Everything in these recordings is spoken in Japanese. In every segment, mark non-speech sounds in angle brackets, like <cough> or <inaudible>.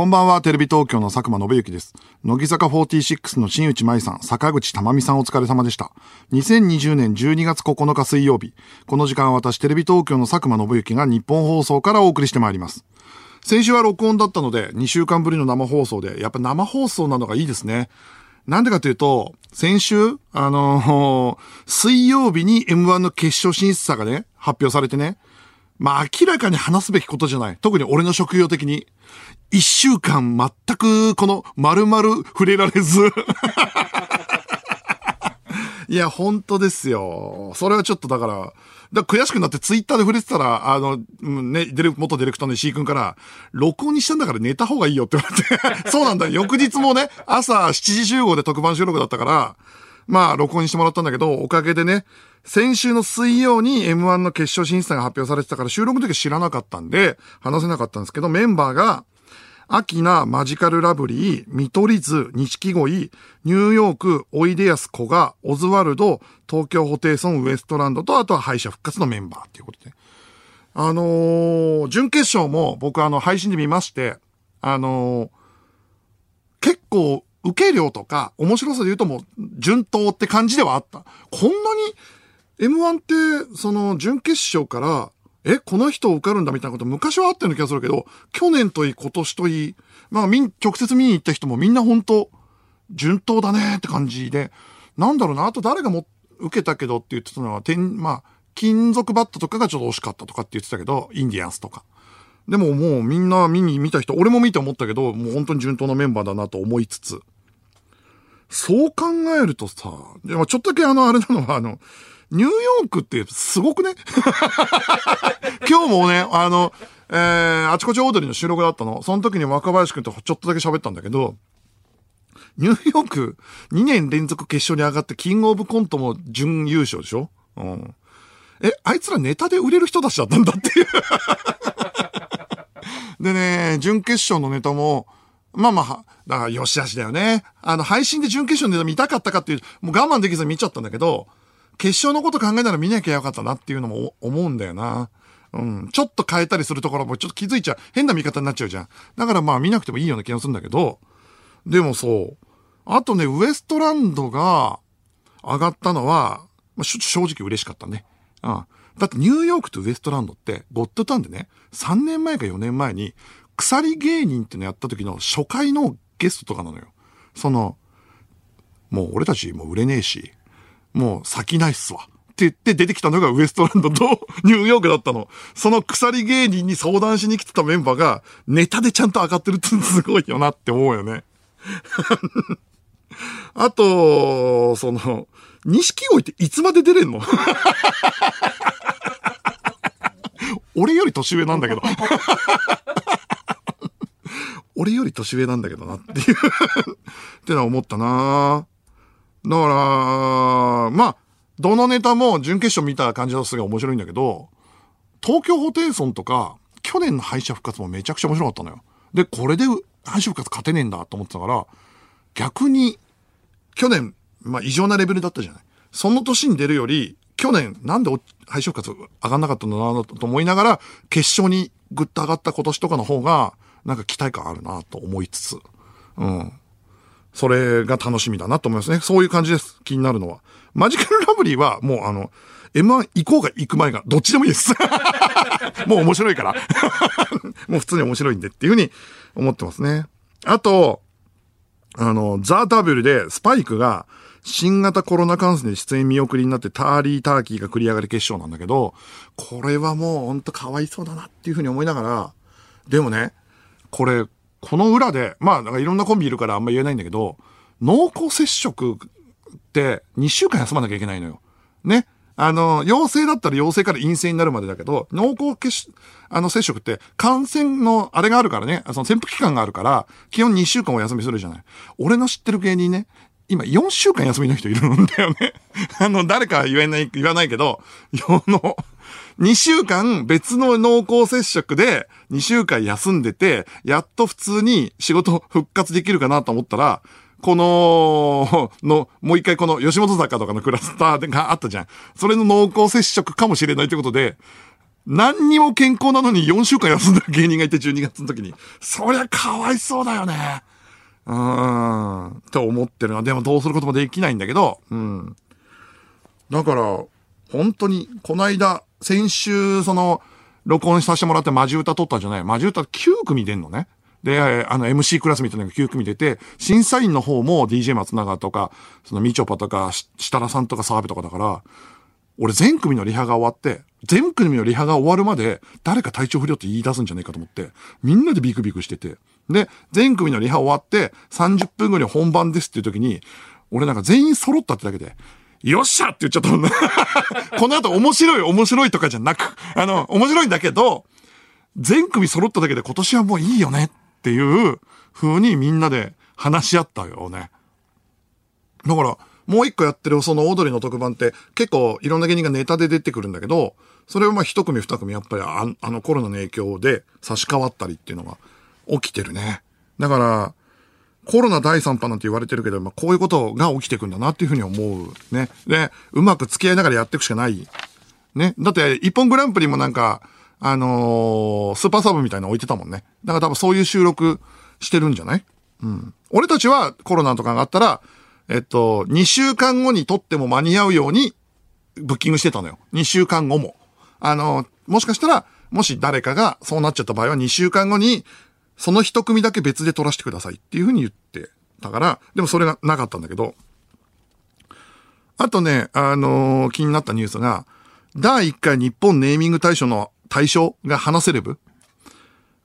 こんばんは、テレビ東京の佐久間信之です。乃木坂46の新内舞さん、坂口珠美さんお疲れ様でした。2020年12月9日水曜日。この時間私、テレビ東京の佐久間信之が日本放送からお送りしてまいります。先週は録音だったので、2週間ぶりの生放送で、やっぱ生放送なのがいいですね。なんでかというと、先週、あのー水曜日に M1 の決勝進出者がね、発表されてね、まあ明らかに話すべきことじゃない。特に俺の職業的に。一週間全くこの丸々触れられず。<laughs> いや、本当ですよ。それはちょっとだから、だから悔しくなってツイッターで触れてたら、あの、ね、元ディレクターの石井くんから、録音にしたんだから寝た方がいいよって言われて、<laughs> そうなんだ。翌日もね、朝7時集合で特番収録だったから、まあ、録音にしてもらったんだけど、おかげでね、先週の水曜に M1 の決勝進出者が発表されてたから、収録の時は知らなかったんで、話せなかったんですけど、メンバーが、アキナ、マジカルラブリー、見取り図、錦鯉、ニューヨーク、おいでやすこが、オズワルド、東京ホテイソン、ウエストランドと、あとは敗者復活のメンバーっていうことで。あのー、準決勝も僕あの配信で見まして、あのー、結構、受け量とか、面白さで言うともう、順当って感じではあった。こんなに、M1 って、その、準決勝から、え、この人受かるんだみたいなこと昔はあったような気がするけど、去年といい、今年といい、まあ、みん、直接見に行った人もみんな本当順当だねって感じで、なんだろうな、あと誰がも、受けたけどって言ってたのは、てん、まあ、金属バットとかがちょっと惜しかったとかって言ってたけど、インディアンスとか。でももうみんな見に見た人、俺も見て思ったけど、もう本当に順当なメンバーだなと思いつつ、そう考えるとさ、でもちょっとだけあの、あれなのは、あの、ニューヨークってすごくね？<laughs> 今日もね、あの、えー、あちこちオードリーの収録だったの。その時に若林くんとちょっとだけ喋ったんだけど、ニューヨーク2年連続決勝に上がってキングオブコントも準優勝でしょ？うん。え、あいつらネタで売れる人たちだったんだっていう。<laughs> でね、準決勝のネタも、まあまあ、だから、よしあしだよね。あの、配信で準決勝のネタ見たかったかっていう、もう我慢できずに見ちゃったんだけど、決勝のこと考えたら見なきゃよかったなっていうのも思うんだよな。うん。ちょっと変えたりするところもちょっと気づいちゃう。変な見方になっちゃうじゃん。だからまあ見なくてもいいような気がするんだけど、でもそう。あとね、ウエストランドが上がったのは、まあ、正直嬉しかったね。うん。だってニューヨークとウエストランドって、ゴッドタンでね、3年前か4年前に、鎖芸人っていうのやった時の初回のゲストとかなのよ。その、もう俺たちもう売れねえし、もう先ないっすわ。って言って出てきたのがウエストランドと <laughs> ニューヨークだったの。その鎖芸人に相談しに来てたメンバーがネタでちゃんと上がってるって <laughs> すごいよなって思うよね。<laughs> あと、その、錦鯉っていつまで出れんの？俺より年上なんだけど。俺より年上なんだけどなっていう <laughs> ってのは思ったなだから、まあ、どのネタも準決勝見た感じはすごい面白いんだけど、東京ホテイソンとか、去年の敗者復活もめちゃくちゃ面白かったのよ。で、これで敗者復活勝てねえんだと思ってたから、逆に、去年、まあ異常なレベルだったじゃない。その年に出るより、去年なんで敗者復活上がんなかったんだなと思いながら、決勝にぐっと上がった今年とかの方が、なんか期待感あるなと思いつつ、うん。それが楽しみだなと思いますね。そういう感じです。気になるのは。マジカルラブリーはもうあの、M1 行こうが行く前がどっちでもいいです。<laughs> もう面白いから。<laughs> もう普通に面白いんでっていうふうに思ってますね。あと、あの、ザ・ダブルでスパイクが新型コロナ感染で出演見送りになってターリー・ターキーが繰り上がり決勝なんだけど、これはもうほんとかわいそうだなっていうふうに思いながら、でもね、これ、この裏で、まあ、なんかいろんなコンビいるからあんま言えないんだけど、濃厚接触って2週間休まなきゃいけないのよ。ね。あの、陽性だったら陽性から陰性になるまでだけど、濃厚接触、って感染のあれがあるからね、その潜伏期間があるから、基本2週間お休みするじゃない。俺の知ってる芸人ね、今4週間休みの人いるんだよね。<laughs> あの、誰かは言えない、言わないけど、世の、2週間別の濃厚接触で2週間休んでて、やっと普通に仕事復活できるかなと思ったら、この、の、もう一回この吉本坂とかのクラスターがあったじゃん。それの濃厚接触かもしれないということで、何にも健康なのに4週間休んでる芸人がいて12月の時に。そりゃかわいそうだよね。うーん。と思ってるのは、でもどうすることもできないんだけど、うん。だから、本当に、この間、先週、その、録音させてもらってマジ歌撮ったじゃない。マジ歌9組出んのね。で、あの、MC クラスみたいなのが9組出て、審査員の方も DJ 松永とか、そのみちょぱとか、設楽さんとか澤部とかだから、俺全組のリハが終わって、全組のリハが終わるまで、誰か体調不良って言い出すんじゃないかと思って、みんなでビクビクしてて。で、全組のリハ終わって、30分後に本番ですっていう時に、俺なんか全員揃ったってだけで、よっしゃって言っちゃったもんね。<laughs> この後面白い面白いとかじゃなく、あの、面白いんだけど、全組揃っただけで今年はもういいよねっていう風にみんなで話し合ったよね。だから、もう一個やってるそのオードリーの特番って結構いろんな芸人がネタで出てくるんだけど、それをまあ一組二組やっぱりああのコロナの影響で差し替わったりっていうのが起きてるね。だから、コロナ第3波なんて言われてるけど、まあこういうことが起きてくんだなっていうふうに思うね。で、うまく付き合いながらやっていくしかない。ね。だって、一本グランプリもなんか、あのースーパーサブみたいなの置いてたもんね。だから多分そういう収録してるんじゃない？うん。俺たちはコロナとかがあったら、えっと、2週間後に撮っても間に合うように、ブッキングしてたのよ。2週間後も。あの、もしかしたら、もし誰かがそうなっちゃった場合は2週間後に、その一組だけ別で撮らせてくださいっていうふうに言ってたから、でもそれがなかったんだけど、あとね、あのー気になったニュースが、第1回日本ネーミング大賞の大賞が話せれぶ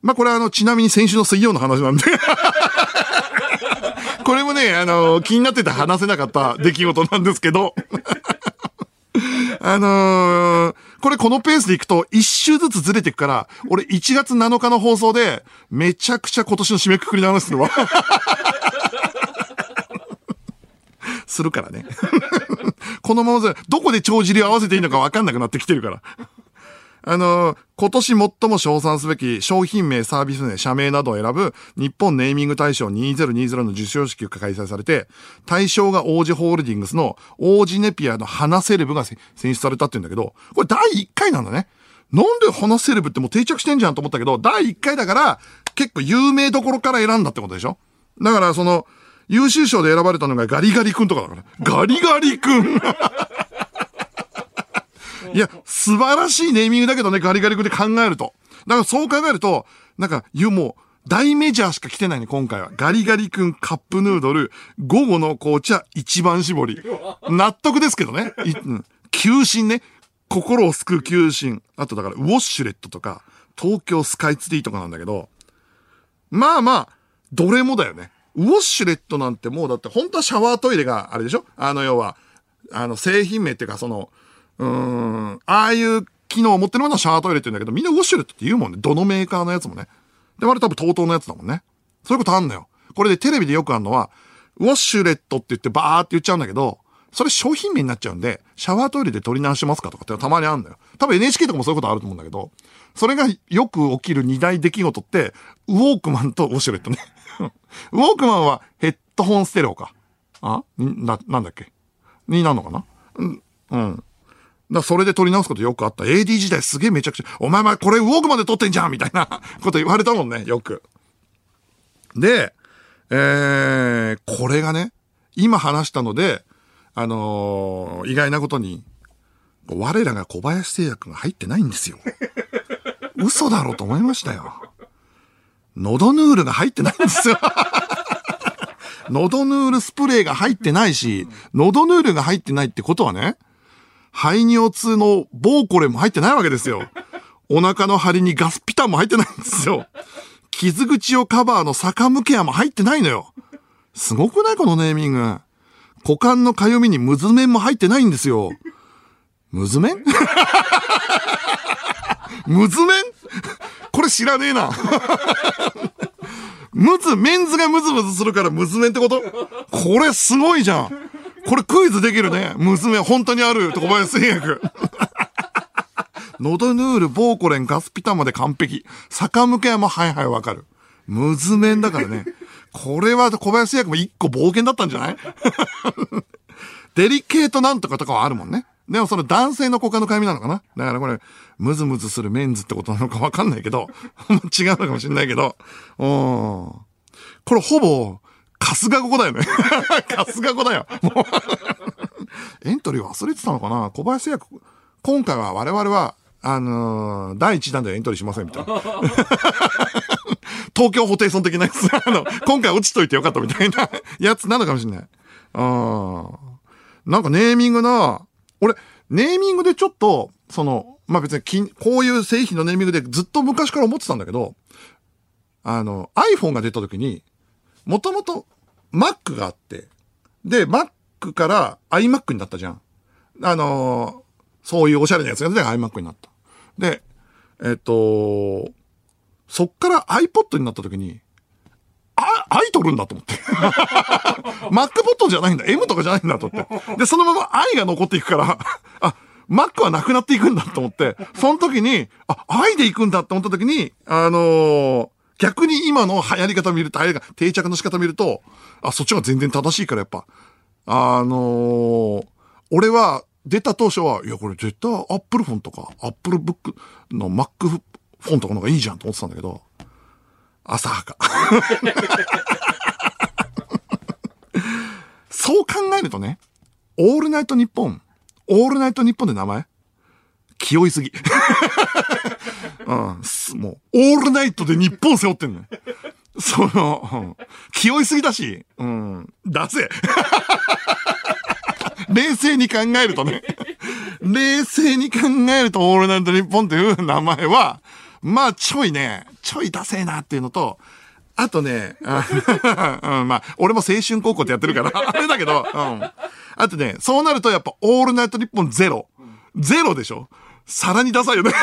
まあ、これはあの、ちなみに先週の水曜の話なんで。<laughs> これもね、あのー気になってて話せなかった出来事なんですけど。<laughs> あのーこれこのペースでいくと一周ずつずれていくから、俺1月7日の放送で、めちゃくちゃ今年の締めくくりの話するわ。<laughs> するからね。<laughs> このままじゃ、どこで帳尻を合わせていいのかわかんなくなってきてるから。あの、今年最も称賛すべき商品名、サービス名、社名などを選ぶ日本ネーミング大賞2020の授賞式が開催されて、対象が王子ホールディングスの王子ネピアの花セレブが選出されたって言うんだけど、これ第1回なんだね。なんで花セレブってもう定着してんじゃんと思ったけど、第1回だから結構有名どころから選んだってことでしょだからその、優秀賞で選ばれたのがガリガリ君とかだから。ガリガリ君いや、素晴らしいネーミングだけどね、ガリガリ君で考えると。だからそう考えると、なんか、いうもう、大メジャーしか来てないね、今回は。ガリガリ君カップヌードル、午後の紅茶一番搾り。納得ですけどね。いうん、求心ね。心を救う求心。あとだから、ウォッシュレットとか、東京スカイツリーとかなんだけど、まあまあ、どれもだよね。ウォッシュレットなんてもうだって本当はシャワートイレがあれでしょ？あの要は、あの製品名っていうかその、うん、ああいう機能を持ってるものはシャワートイレって言うんだけど、みんなウォッシュレットって言うもんね。どのメーカーのやつもね。でもあれ多分 TOTO のやつだもんね。そういうことあんのよ。これでテレビでよくあるのは、ウォッシュレットって言ってバーって言っちゃうんだけど、それ商品名になっちゃうんで、シャワートイレで取り直しますかとかってたまにあんだよ。多分 NHK とかもそういうことあると思うんだけど、それがよく起きる二大出来事って、ウォークマンとウォシュレットね。<laughs> ウォークマンはヘッドホンステレオか。あ？な、なんだっけ？になるのかな？うん。うん。だそれで撮り直すことよくあった。AD 時代すげえめちゃくちゃ、お前まこれウォークマンで撮ってんじゃんみたいな <laughs> こと言われたもんね、よく。で、えー、これがね、今話したので、あのー意外なことに、我らが小林製薬が入ってないんですよ。<laughs> 嘘だろうと思いましたよ。喉ヌールが入ってないんですよ。<laughs> 喉ヌールスプレーが入ってないし、喉ヌールが入ってないってことはね、排尿痛のボーコレも入ってないわけですよ。お腹の張りにガスピタンも入ってないんですよ。傷口をカバーの坂向ケアも入ってないのよ。すごくない？このネーミング。股間のかゆみにムズメンも入ってないんですよ。ムズメン？ムズメン？これ知らねえな。ムズ、メンズがムズムズするからムズメンってこと？これすごいじゃん。これクイズできるね。ムズメン本当にある。小林製薬。ノドヌール、ボーコレン、ガスピタまで完璧。坂向けはもうはいはいわかる。ムズメンだからね。これは小林製薬も一個冒険だったんじゃない？デリケートなんとかとかはあるもんね。でもその男性の股間のかゆみなのかな？だからこれ、ムズムズするメンズってことなのかわかんないけど、<laughs> 違うのかもしれないけど、うん。これほぼ、春日語だよね。<laughs> 春日語だよ。もうエントリー忘れてたのかな？小林製薬、今回は我々は、あのー、第一弾でエントリーしませんみたいな。<laughs> 東京ホテイソン的なやつ。<laughs> あの、今回落ちといてよかったみたいなやつなのかもしれない。うん。なんかネーミングな、俺、ネーミングでちょっと、その、まあ、別にこういう製品のネーミングでずっと昔から思ってたんだけど、あの、iPhone が出た時に、もともと Mac があって、で、Mac から iMac になったじゃん。あのー、そういうおしゃれなやつが出て iMac になった。で、えっと、そっから iPod になった時に、あ、アイ取るんだと思って。<laughs> MacBot じゃないんだ。M とかじゃないんだと思って。で、そのまま I が残っていくから、あ、Mac はなくなっていくんだと思って、その時に、あ、I で行くんだって思った時に、あのー、逆に今の流行り方見ると、流行り定着の仕方見ると、あ、そっちが全然正しいからやっぱ、あのー、俺は出た当初は、いや、これ絶対アップルフォンとか、アップルブックの Mac フォンとかの方がいいじゃんと思ってたんだけど、浅はか。そう考えるとね、オールナイトニッポン、オールナイトニッポンで名前気負いすぎ。<laughs> うん、もう、オールナイトで日本背負ってんのよ。その、うん、気負いすぎだし、うん、出せ。<laughs> 冷静に考えるとね、冷静に考えるとオールナイトニッポンという名前は、まあ、ちょいね、ちょいダセえなっていうのと、あとね、<laughs> うん、まあ、俺も青春高校ってやってるから、あれだけど、うん。あとね、そうなるとやっぱオールナイトニッポンゼロ。ゼロでしょさらにダサいよね。<laughs>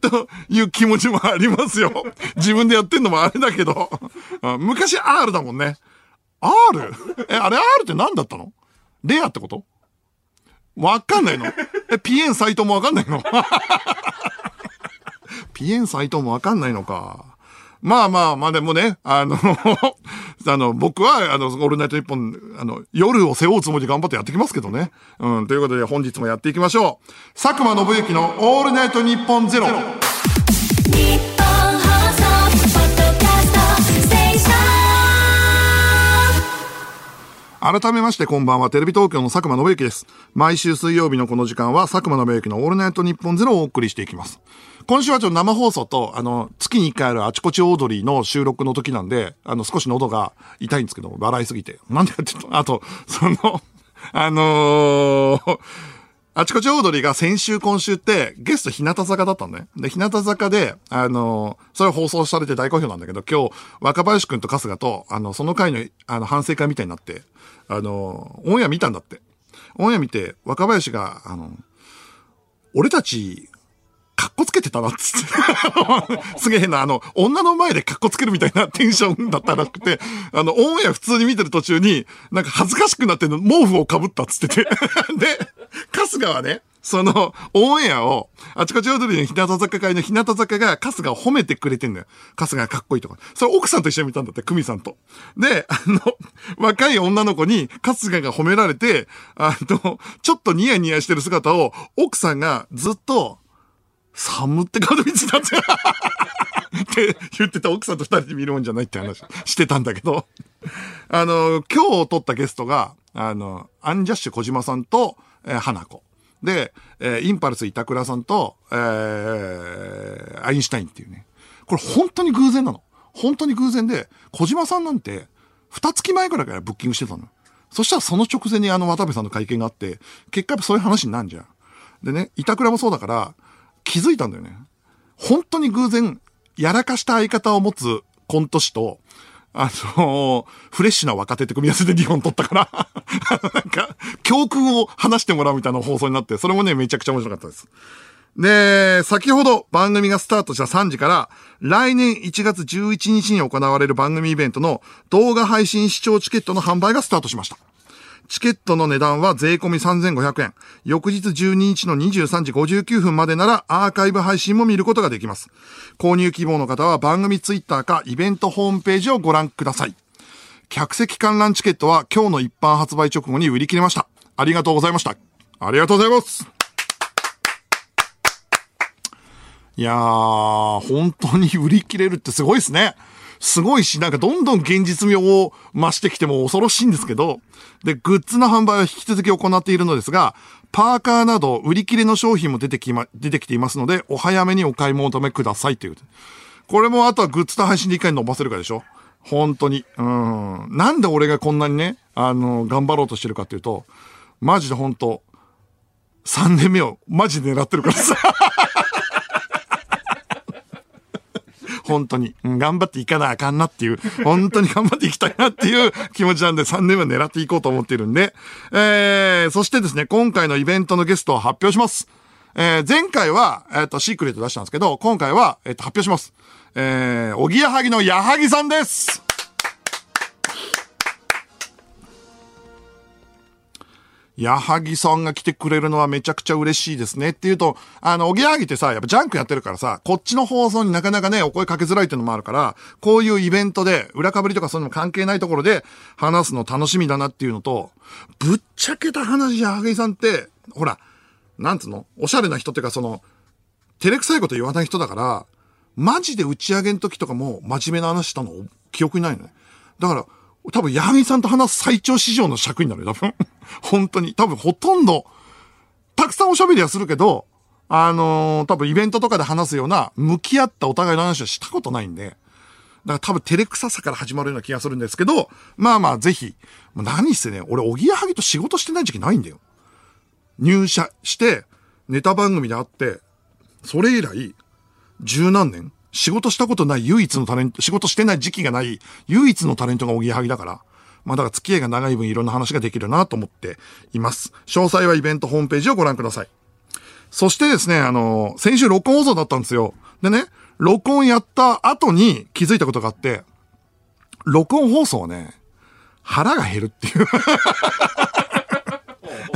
という気持ちもありますよ。自分でやってんのもあれだけど。昔 R だもんね。R? え、あれ R って何だったの？レアってこと？わかんないのえ、ピエンサイトもわかんないの？<laughs> ピエンサイトもわかんないのか。まあまあまあでもね、あの <laughs> あの、僕は、あの、オールナイト日本、あの、夜を背負うつもりで頑張ってやってきますけどね。うん、ということで本日もやっていきましょう。佐久間信之のオールナイト日本ゼロ。改めましてこんばんは、テレビ東京の佐久間信之です。毎週水曜日のこの時間は佐久間信之のオールナイト日本ゼロをお送りしていきます。今週はちょっと生放送と、あの、月に一回あるあちこちオードリーの収録の時なんで、あの、少し喉が痛いんですけど、笑いすぎて。なんでやってたあと、その、<laughs> あのー、あちこちオードリーが先週今週ってゲスト日向坂だったんだね。で、日向坂で、あのー、それ放送されて大好評なんだけど、今日若林くんと春日と、あの、その回の、あの、反省会みたいになって、あの、オンエア見たんだって。オンエア見て、若林が、あの、俺たち、かっこつけてたなっつって。<laughs> すげえな、あの、女の前でかっこつけるみたいなテンションだったらしくて、あの、オンエア普通に見てる途中に、なんか恥ずかしくなって毛布をかぶったっつってて。<laughs> で、春日はね、その、オンエアを、あちこち踊りの日向坂会の日向坂が春日を褒めてくれてんだよ。春日がかっこいいとか。それ奥さんと一緒に見たんだって、久美さんと。で、あの、若い女の子に春日が褒められて、あの、ちょっとニヤニヤしてる姿を、奥さんがずっと、寒って顔で見てたって。<laughs> って言ってた奥さんと二人で見るもんじゃないって話してたんだけど。あの、今日撮ったゲストが、あの、アンジャッシュ小島さんと、えー、花子。で、えー、インパルス板倉さんと、えー、アインシュタインっていうね。これ本当に偶然なの。本当に偶然で、小島さんなんて、二月前くらいからブッキングしてたの。そしたらその直前にあの渡部さんの会見があって、結果やっぱそういう話になんじゃん。でね、板倉もそうだから、気づいたんだよね。本当に偶然、やらかした相方を持つコント師と、あのフレッシュな若手って組み合わせで2本取ったから <laughs> なんか、教訓を話してもらうみたいな放送になって、それもね、めちゃくちゃ面白かったです。で、先ほど番組がスタートした3時から、来年1月11日に行われる番組イベントの動画配信視聴チケットの販売がスタートしました。チケットの値段は税込み3500円。翌日12日の23時59分までならアーカイブ配信も見ることができます。購入希望の方は番組ツイッターかイベントホームページをご覧ください。客席観覧チケットは今日の一般発売直後に売り切れました。ありがとうございました。ありがとうございます。いやー、本当に売り切れるってすごいですね。すごいし、なんかどんどん現実味を増してきても恐ろしいんですけど、で、グッズの販売は引き続き行っているのですが、パーカーなど売り切れの商品も出てきま、出てきていますので、お早めにお買い求めくださいという。これもあとはグッズと配信でいかに伸ばせるかでしょ本当に。うん。なんで俺がこんなにね、あの、頑張ろうとしてるかっていうと、マジで本当3年目をマジで狙ってるからさ。本当に、うん、頑張っていかなあかんなっていう、本当に頑張っていきたいなっていう気持ちなんで3年目狙っていこうと思っているんで、えー、そしてですね、今回のイベントのゲストを発表します。えー、前回は、えっ、ー、と、シークレット出したんですけど、今回は、えっ、ー、と、発表します。えー、おぎやはぎの矢作さんです矢作さんが来てくれるのはめちゃくちゃ嬉しいですねっていうと、あの、おぎやはぎってさ、やっぱジャンクやってるからさ、こっちの放送になかなかね、お声かけづらいっていうのもあるから、こういうイベントで、裏かぶりとかそういうの関係ないところで話すの楽しみだなっていうのと、ぶっちゃけた話、矢作さんって、ほら、なんつうのおしゃれな人っていうかその、照れくさいこと言わない人だから、マジで打ち上げの時とかも真面目な話したの記憶にないのね。だから、多分、矢作さんと話す最長市場の尺になるよ、多分。<laughs> 本当に。多分、ほとんど、たくさんおしゃべりはするけど、あのー、多分イベントとかで話すような、向き合ったお互いの話はしたことないんで、だから多分照れくささから始まるような気がするんですけど、まあまあぜひ、何せね、俺、おぎやはぎと仕事してない時期ないんだよ。入社して、ネタ番組で会って、それ以来、十何年仕事したことない唯一のタレント、仕事してない時期がない唯一のタレントがおぎやはぎだから、まあだから付き合いが長い分いろんな話ができるなと思っています。詳細はイベントホームページをご覧ください。そしてですね、あの、先週録音放送だったんですよ。でね、録音やった後に気づいたことがあって、録音放送はね、腹が減るっていう <laughs>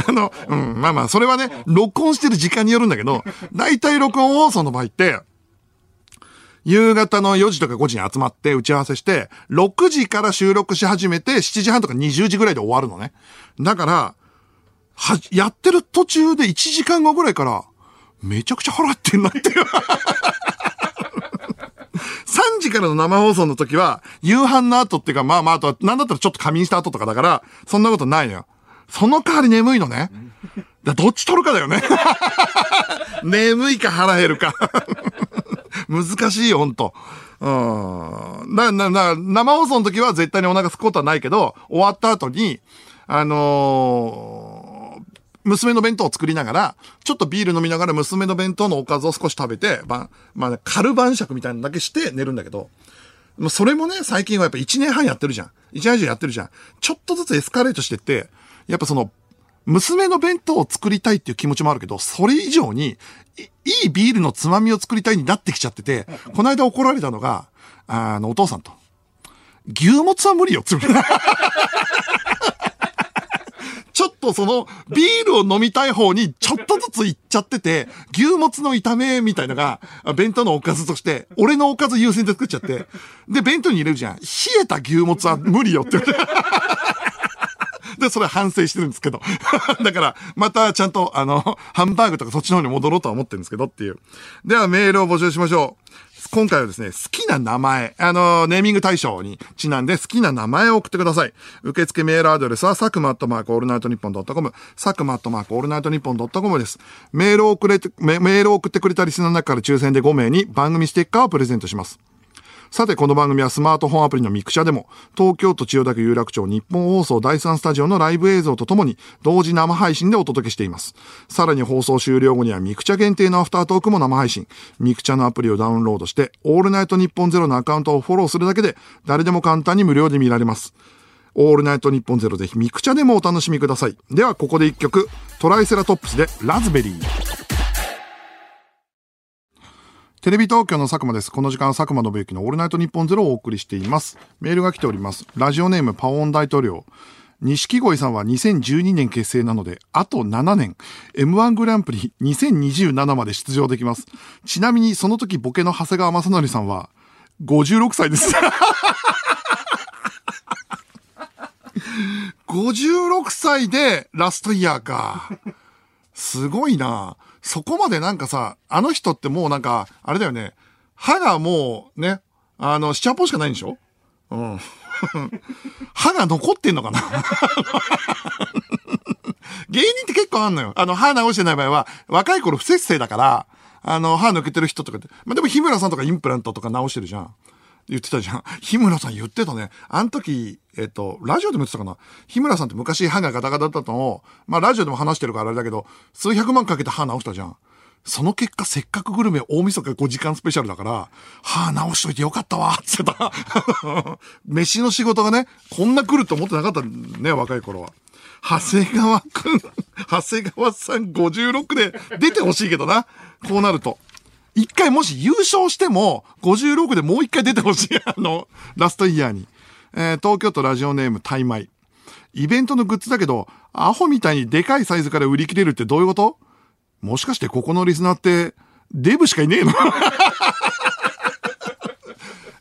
あの、うん、まあまあ、それはね、録音してる時間によるんだけど、大体録音放送の場合って、夕方の4時とか5時に集まって打ち合わせして、6時から収録し始めて、7時半とか20時ぐらいで終わるのね。だから、は、やってる途中で1時間後ぐらいから、めちゃくちゃ払ってんなっていう。<laughs> 3時からの生放送の時は、夕飯の後っていうか、まあまあ、あとは、なんだったらちょっと仮眠した後とかだから、そんなことないのよ。その代わり眠いのね。だどっち取るかだよね。<laughs> 眠いか腹減るか。難しいよ、ほんと。うん。な、な、な、生放送の時は絶対にお腹すくことはないけど、終わった後に、あのー、娘の弁当を作りながら、ちょっとビール飲みながら娘の弁当のおかずを少し食べて、ま、まあ、カルバン食みたいなのだけして寝るんだけど、もうそれもね、最近はやっぱ1年半やってるじゃん。1年以上やってるじゃん。ちょっとずつエスカレートしてって、やっぱその、娘の弁当を作りたいっていう気持ちもあるけど、それ以上に、いいビールのつまみを作りたいになってきちゃってて、この間怒られたのが、あの、お父さんと。牛もつは無理よ、つむ。<laughs> ちょっとその、ビールを飲みたい方にちょっとずつ行っちゃってて、牛もつの炒めみたいなのが、弁当のおかずとして、俺のおかず優先で作っちゃって、で、弁当に入れるじゃん。冷えた牛もつは無理よって言われて。で、それ反省してるんですけど。<laughs> だから、またちゃんと、あの、ハンバーグとかそっちの方に戻ろうとは思ってるんですけどっていう。では、メールを募集しましょう。今回はですね、好きな名前、あの、ネーミング対象にちなんで好きな名前を送ってください。受付メールアドレスは、佐久間アットマークオールナイトニッポンドットコム、佐久間アットマークオールナイトニッポンドットコムです。メールを送れて、メールを送ってくれたリスナーの中から抽選で5名に番組ステッカーをプレゼントします。さて、この番組はスマートフォンアプリのミクチャでも、東京都千代田区有楽町ニッポン放送第3スタジオのライブ映像とともに、同時生配信でお届けしています。さらに放送終了後にはミクチャ限定のアフタートークも生配信。ミクチャのアプリをダウンロードして、オールナイトニッポンゼロのアカウントをフォローするだけで、誰でも簡単に無料で見られます。オールナイトニッポンゼロぜひミクチャでもお楽しみください。では、ここで一曲、トライセラトップスでラズベリー。テレビ東京の佐久間です。この時間は佐久間信之のオールナイトニッポンゼロをお送りしています。メールが来ております。ラジオネームパオン大統領。錦鯉さんは2012年結成なので、あと7年、M1 グランプリ2027まで出場できます。ちなみにその時ボケの長谷川正則さんは、56歳です。56歳でラストイヤーか。すごいな。そこまでなんかさ、あの人ってもうなんか、あれだよね。歯がもうね、あの、七八本しかないんでしょ？うん。<laughs> 歯が残ってんのかな？<laughs> 芸人って結構あんのよ。あの、歯直してない場合は、若い頃不節制だから、あの、歯抜けてる人とかって。まあ、でも日村さんとかインプラントとか直してるじゃん。言ってたじゃん。<laughs> 日村さん言ってたね。あの時、えっと、ラジオでも言ってたかな。日村さんって昔歯がガタガタだったのを、まあラジオでも話してるからあれだけど、数百万かけて歯直したじゃん。その結果、せっかくグルメ大晦日5時間スペシャルだから、歯直しといてよかったわ、つってた。<laughs> 飯の仕事がね、こんな来ると思ってなかったね、若い頃は。長谷川くん、長谷川さん56で出てほしいけどな。こうなると。一回もし優勝しても、56でもう一回出てほしい。<laughs> あの、ラストイヤーに。えー、東京都ラジオネームタイマイ。イベントのグッズだけど、アホみたいにでかいサイズから売り切れるってどういうこと？もしかしてここのリスナーって、デブしかいねえの？<laughs>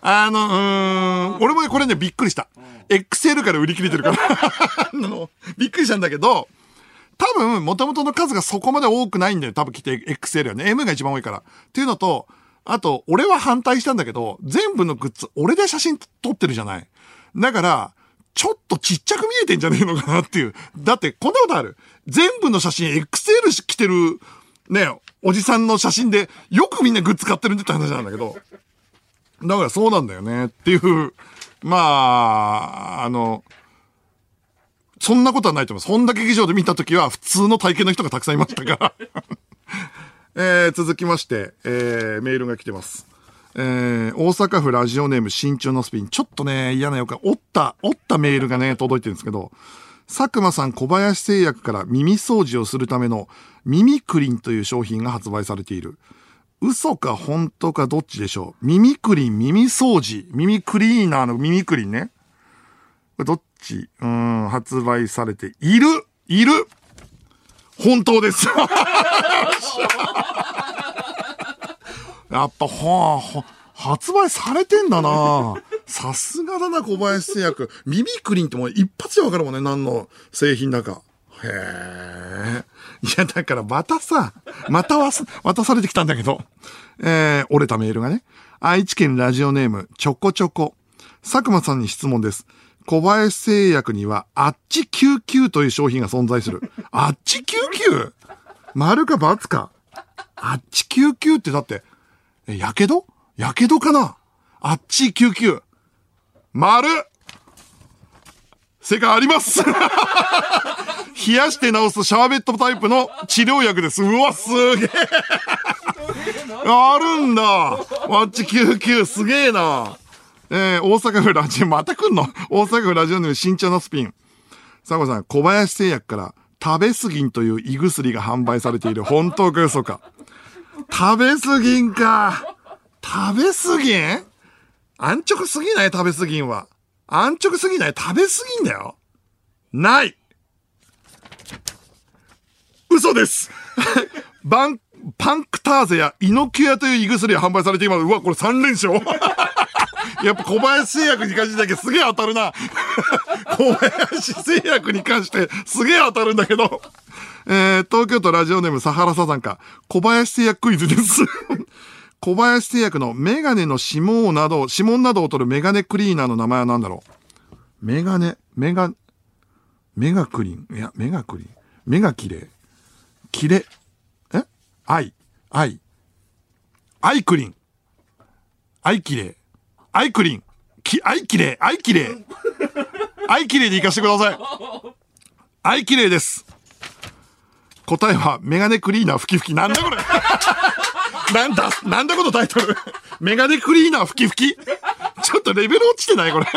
あの、うん、俺もね、これね、びっくりした。XL から売り切れてるから <laughs> あの、びっくりしたんだけど、多分、元々の数がそこまで多くないんだよ。多分来て XL はね。M が一番多いから。っていうのと、あと、俺は反対したんだけど、全部のグッズ、俺で写真撮ってるじゃない。だから、ちょっとちっちゃく見えてんじゃねえのかなっていう。だって、こんなことある。全部の写真 XL 着てる、ね、おじさんの写真で、よくみんなグッズ買ってるんだって話なんだけど。だからそうなんだよね。っていう、まあ、あの、そんなことはないと思います。本田劇場で見たときは普通の体型の人がたくさんいましたから <laughs> えー、続きまして、えー、メールが来てます。えー、大阪府ラジオネーム新中のスピン。ちょっとね、嫌な予感。折った、折ったメールがね、届いてるんですけど、佐久間さん小林製薬から耳掃除をするための耳クリンという商品が発売されている。嘘か本当かどっちでしょう耳クリン、耳掃除、耳クリーナーの耳クリンね。どっちうん、発売されているいる本当です <laughs> やっぱ、はあ、発売されてんだなさすがだな、小林製薬。耳クリンってもう一発でわかるもんね、何の製品だか。へえ。いや、だからまたさ、またわす、渡されてきたんだけど。えー、折れたメールがね。愛知県ラジオネーム、ちょこちょこ。佐久間さんに質問です。小林製薬には、あっち99という商品が存在する。<laughs> あっち 99? 丸か×か？あっち99ってだって、え、やけど？やけどかな？あっち99。丸正解あります <laughs> 冷やして治すシャーベットタイプの治療薬です。うわ、すげえ <laughs> あるんだあっち99すげえなえー、大阪府ラジオ、また来んの？<laughs> 大阪府ラジオネーム新茶のスピン。佐藤さん、小林製薬から食べすぎんという胃薬が販売されている本当か嘘か。食べすぎんか。食べすぎん？安直すぎない？食べすぎんは。安直すぎない？食べすぎんだよ。ない嘘です <laughs> バン、パンクターゼやイノキュアという胃薬が販売されています。うわ、これ3連勝やっぱ小林製薬に関してだけすげえ当たるな。<laughs> 小林製薬に関してすげえ当たるんだけど。えー、東京都ラジオネームサハラサザンか。小林製薬クイズです。<laughs> 小林製薬のメガネの指紋など、指紋などを取るメガネクリーナーの名前は何だろう？メガネ、メガ、メガクリン？いや、メガクリン？メガキレイ？キレ、え？アイ、アイ。アイクリン。アイキレイ。アイクリン。き、アイキレイ。アイキレイ。アイキレイで行かしてください。アイキレイです。答えは、メガネクリーナー吹き吹き。なんだこれ？<laughs> なんだ、なんだこのタイトル？メガネクリーナー吹き吹き？ちょっとレベル落ちてない？これ。<laughs>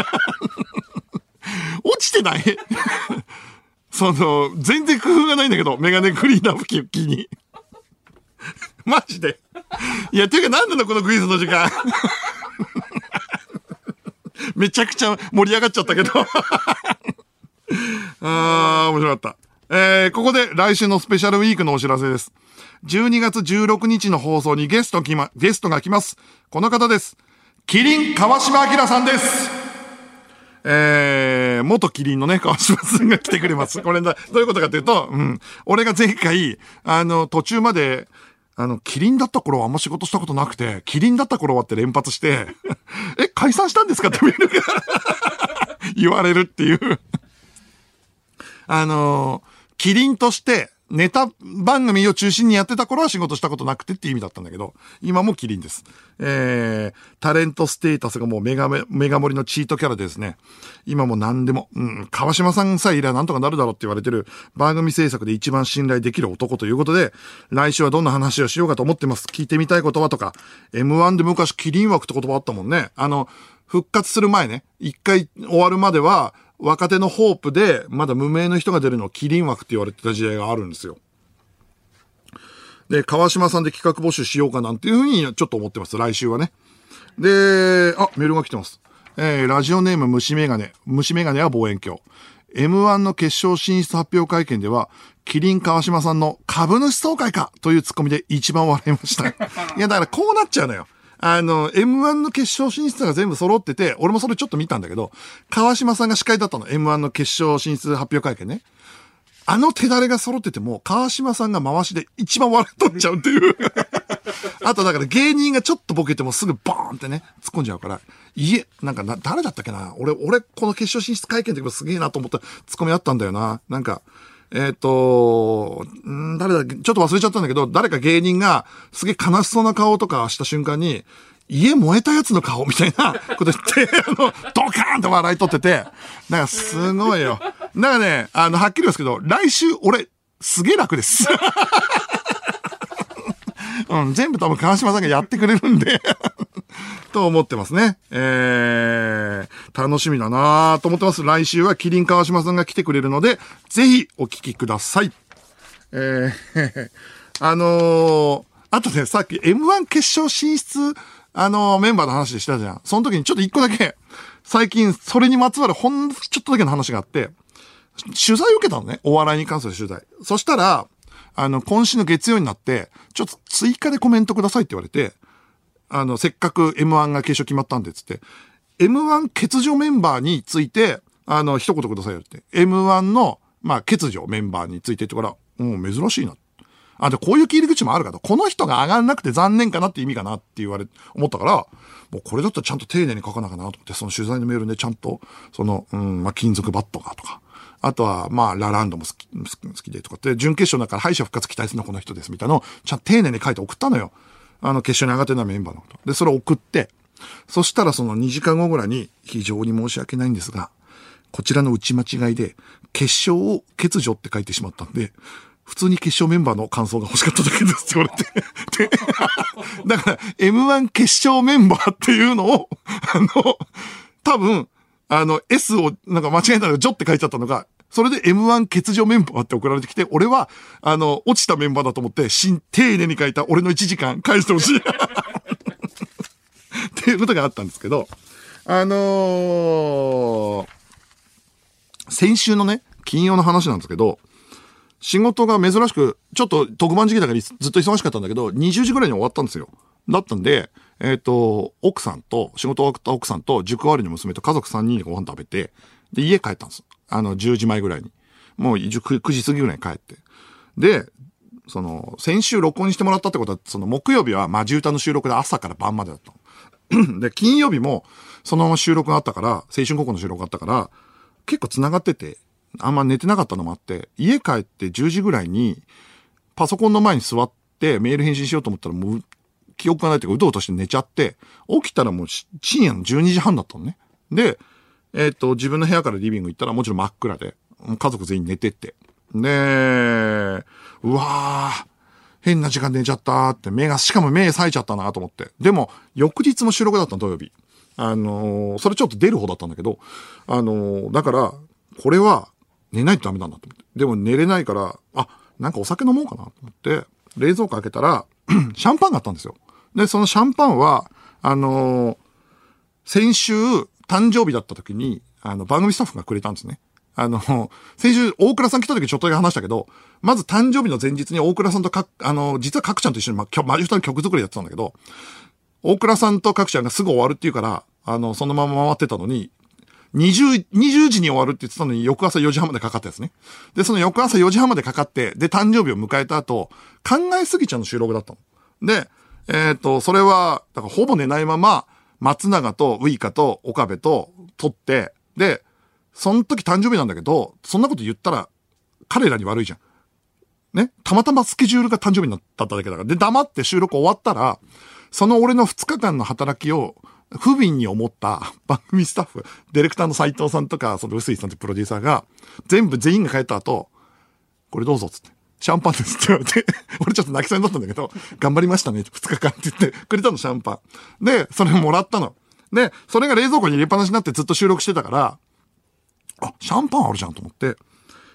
落ちてない？<laughs> その、全然工夫がないんだけど、メガネクリーナー吹き吹きに。マジで。いや、ていうか何なのこのクイズの時間？<laughs> めちゃくちゃ盛り上がっちゃったけど。<laughs> あー、面白かった。えー、ここで来週のスペシャルウィークのお知らせです。12月16日の放送にゲストきま、ゲストが来ます。この方です。キリン川島明さんです。えー、元キリンのね、川島さんが来てくれます。これだ、どういうことかというと、うん。俺が前回、あの、途中まで、あの、キリンだった頃はあんま仕事したことなくて、キリンだった頃はって連発して、<laughs> え、解散したんですかって言われるっていう。あのキリンとして、ネタ番組を中心にやってた頃は仕事したことなくてって意味だったんだけど、今もキリンです。えー、タレントステータスがもうメガメ、メガ盛りのチートキャラでですね、今も何でも、うん、川島さんさえいればなんとかなるだろうって言われてる番組制作で一番信頼できる男ということで、来週はどんな話をしようかと思ってます。聞いてみたい言葉とか、M1 で昔キリン枠って言葉あったもんね。あの、復活する前ね、一回終わるまでは、若手のホープで、まだ無名の人が出るのをキリン枠って言われてた時代があるんですよ。で、川島さんで企画募集しようかなんていうふうにちょっと思ってます。来週はね。で、あ、メールが来てます。えー、ラジオネーム虫眼鏡。虫眼鏡は望遠鏡。M1 の決勝進出発表会見では、キリン川島さんの株主総会かというツッコミで一番笑いました。いや、だからこうなっちゃうのよ。あの、M1 の決勝進出が全部揃ってて、俺もそれちょっと見たんだけど、川島さんが司会だったの。M1 の決勝進出発表会見ね。あの手だれが揃ってても、川島さんが回しで一番笑い取っちゃうっていう。<laughs> あとだから芸人がちょっとボケてもすぐボーンってね、突っ込んじゃうから。いえ、なんかな、誰だったっけな？俺、俺、この決勝進出会見の時もすげえなと思ったツッコミあったんだよな。なんか、えっ、ー、と、ん誰だっけ、ちょっと忘れちゃったんだけど、誰か芸人がすげえ悲しそうな顔とかした瞬間に、家燃えたやつの顔みたいな <laughs> こと言って、あの、ドカーンと笑い取ってて、なんかすごいよ。なんかね、あの、はっきり言うんですけど、来週俺、すげえ楽です。<laughs> うん、全部多分川島さんがやってくれるんで <laughs> と思ってますね。えー、楽しみだなと思ってます。来週はキリン川島さんが来てくれるので、ぜひお聞きください。えー、<laughs> あのー、あとね、さっき M1 決勝進出、あのー、メンバーの話でしたじゃん。その時にちょっと一個だけ、最近それにまつわるほんのちょっとだけの話があって、取材を受けたのね。お笑いに関する取材。そしたら、あの、今週の月曜になって、ちょっと追加でコメントくださいって言われて、あの、せっかく M1 が決勝決まったんで、つって、M1 欠場メンバーについて、あの、一言くださいよって。M1 の、まあ、欠場メンバーについてってから、もう珍しいな。あ、で、こういう切り口もあるかと。この人が上がらなくて残念かなって意味かなって言われ、思ったから、もうこれだったらちゃんと丁寧に書かなきゃなと思って、その取材のメールでちゃんと、その、うん、まあ、金属バットがとか、あとは、まあ、ラランドも好き、好きでとかって、準決勝だから敗者復活期待するのこの人ですみたいなのを、ちゃんと丁寧に書いて送ったのよ。あの、決勝に上がってなメンバーのこと。で、それを送って、そしたらその2時間後ぐらいに、非常に申し訳ないんですが、こちらの打ち間違いで、決勝を欠如って書いてしまったんで、普通に決勝メンバーの感想が欲しかっただけですって言われて。で、だから、M1 決勝メンバーっていうのを、あの、多分、あの、S をなんか間違えたのがジョって書いちゃったのが、それで M1 欠場メンバーって送られてきて、俺は、あの、落ちたメンバーだと思って、新、丁寧に書いた俺の1時間返してほしい。<laughs> っていうことがあったんですけど、あのー、先週のね、金曜の話なんですけど、仕事が珍しく、ちょっと特番時期だからずっと忙しかったんだけど、20時ぐらいに終わったんですよ。だったんで、えっ、ー、と、奥さんと、仕事終わった奥さんと、塾終わりの娘と家族3人でご飯食べて、で、家帰ったんです。あの、10時前ぐらいに。もう 9, 9時過ぎぐらいに帰って。で、その、先週録音してもらったってことは、その木曜日はマジ歌の収録で朝から晩までだった。<clears throat> で、金曜日もそのまま収録があったから、青春高校の収録があったから、結構繋がってて、あんま寝てなかったのもあって、家帰って10時ぐらいに、パソコンの前に座ってメール返信しようと思ったらもう、記憶がないというか、うとうとして寝ちゃって、起きたらもう深夜の12時半だったのね。で、えっ、と、自分の部屋からリビング行ったらもちろん真っ暗で、家族全員寝てって。で、うわー、変な時間寝ちゃったって、目が、しかも目冴えちゃったなと思って。でも、翌日も収録だったの、土曜日。あのー、それちょっと出る方だったんだけど、あのー、だから、これは、寝ないとダメなんだと思って。でも寝れないから、あ、なんかお酒飲もうかなと思って、冷蔵庫開けたら、<clears throat> シャンパンがあったんですよ。で、そのシャンパンは、あのー、先週、誕生日だった時に、あの、番組スタッフがくれたんですね。あの、<laughs> 先週、大倉さん来た時ちょっとだけ話したけど、まず誕生日の前日に大倉さんとか、あの、実はかくちゃんと一緒に、ま、マジ歌の曲作りやってたんだけど、大倉さんとかくちゃんがすぐ終わるっていうから、あの、そのまま回ってたのに、20、20時に終わるって言ってたのに翌朝4時半までかかったやつね。で、その翌朝4時半までかかって、で、誕生日を迎えた後、考えすぎちゃんの収録だったの。で、えっ、ー、と、それは、だからほぼ寝ないまま、松永とウイカと岡部と撮って、で、その時誕生日なんだけど、そんなこと言ったら、彼らに悪いじゃん。ね？たまたまスケジュールが誕生日になっただけだから。で、黙って収録終わったら、その俺の2日間の働きを、不憫に思った番組スタッフ、ディレクターの斎藤さんとか、その臼井さんってプロデューサーが、全部全員が帰った後、これどうぞっつって。シャンパンですって言われて、<laughs> 俺ちょっと泣きそうになったんだけど、頑張りましたね、2日間って言ってくれたの、シャンパン。で、それもらったの。で、それが冷蔵庫に入れっぱなしになってずっと収録してたから、あ、シャンパンあるじゃんと思って。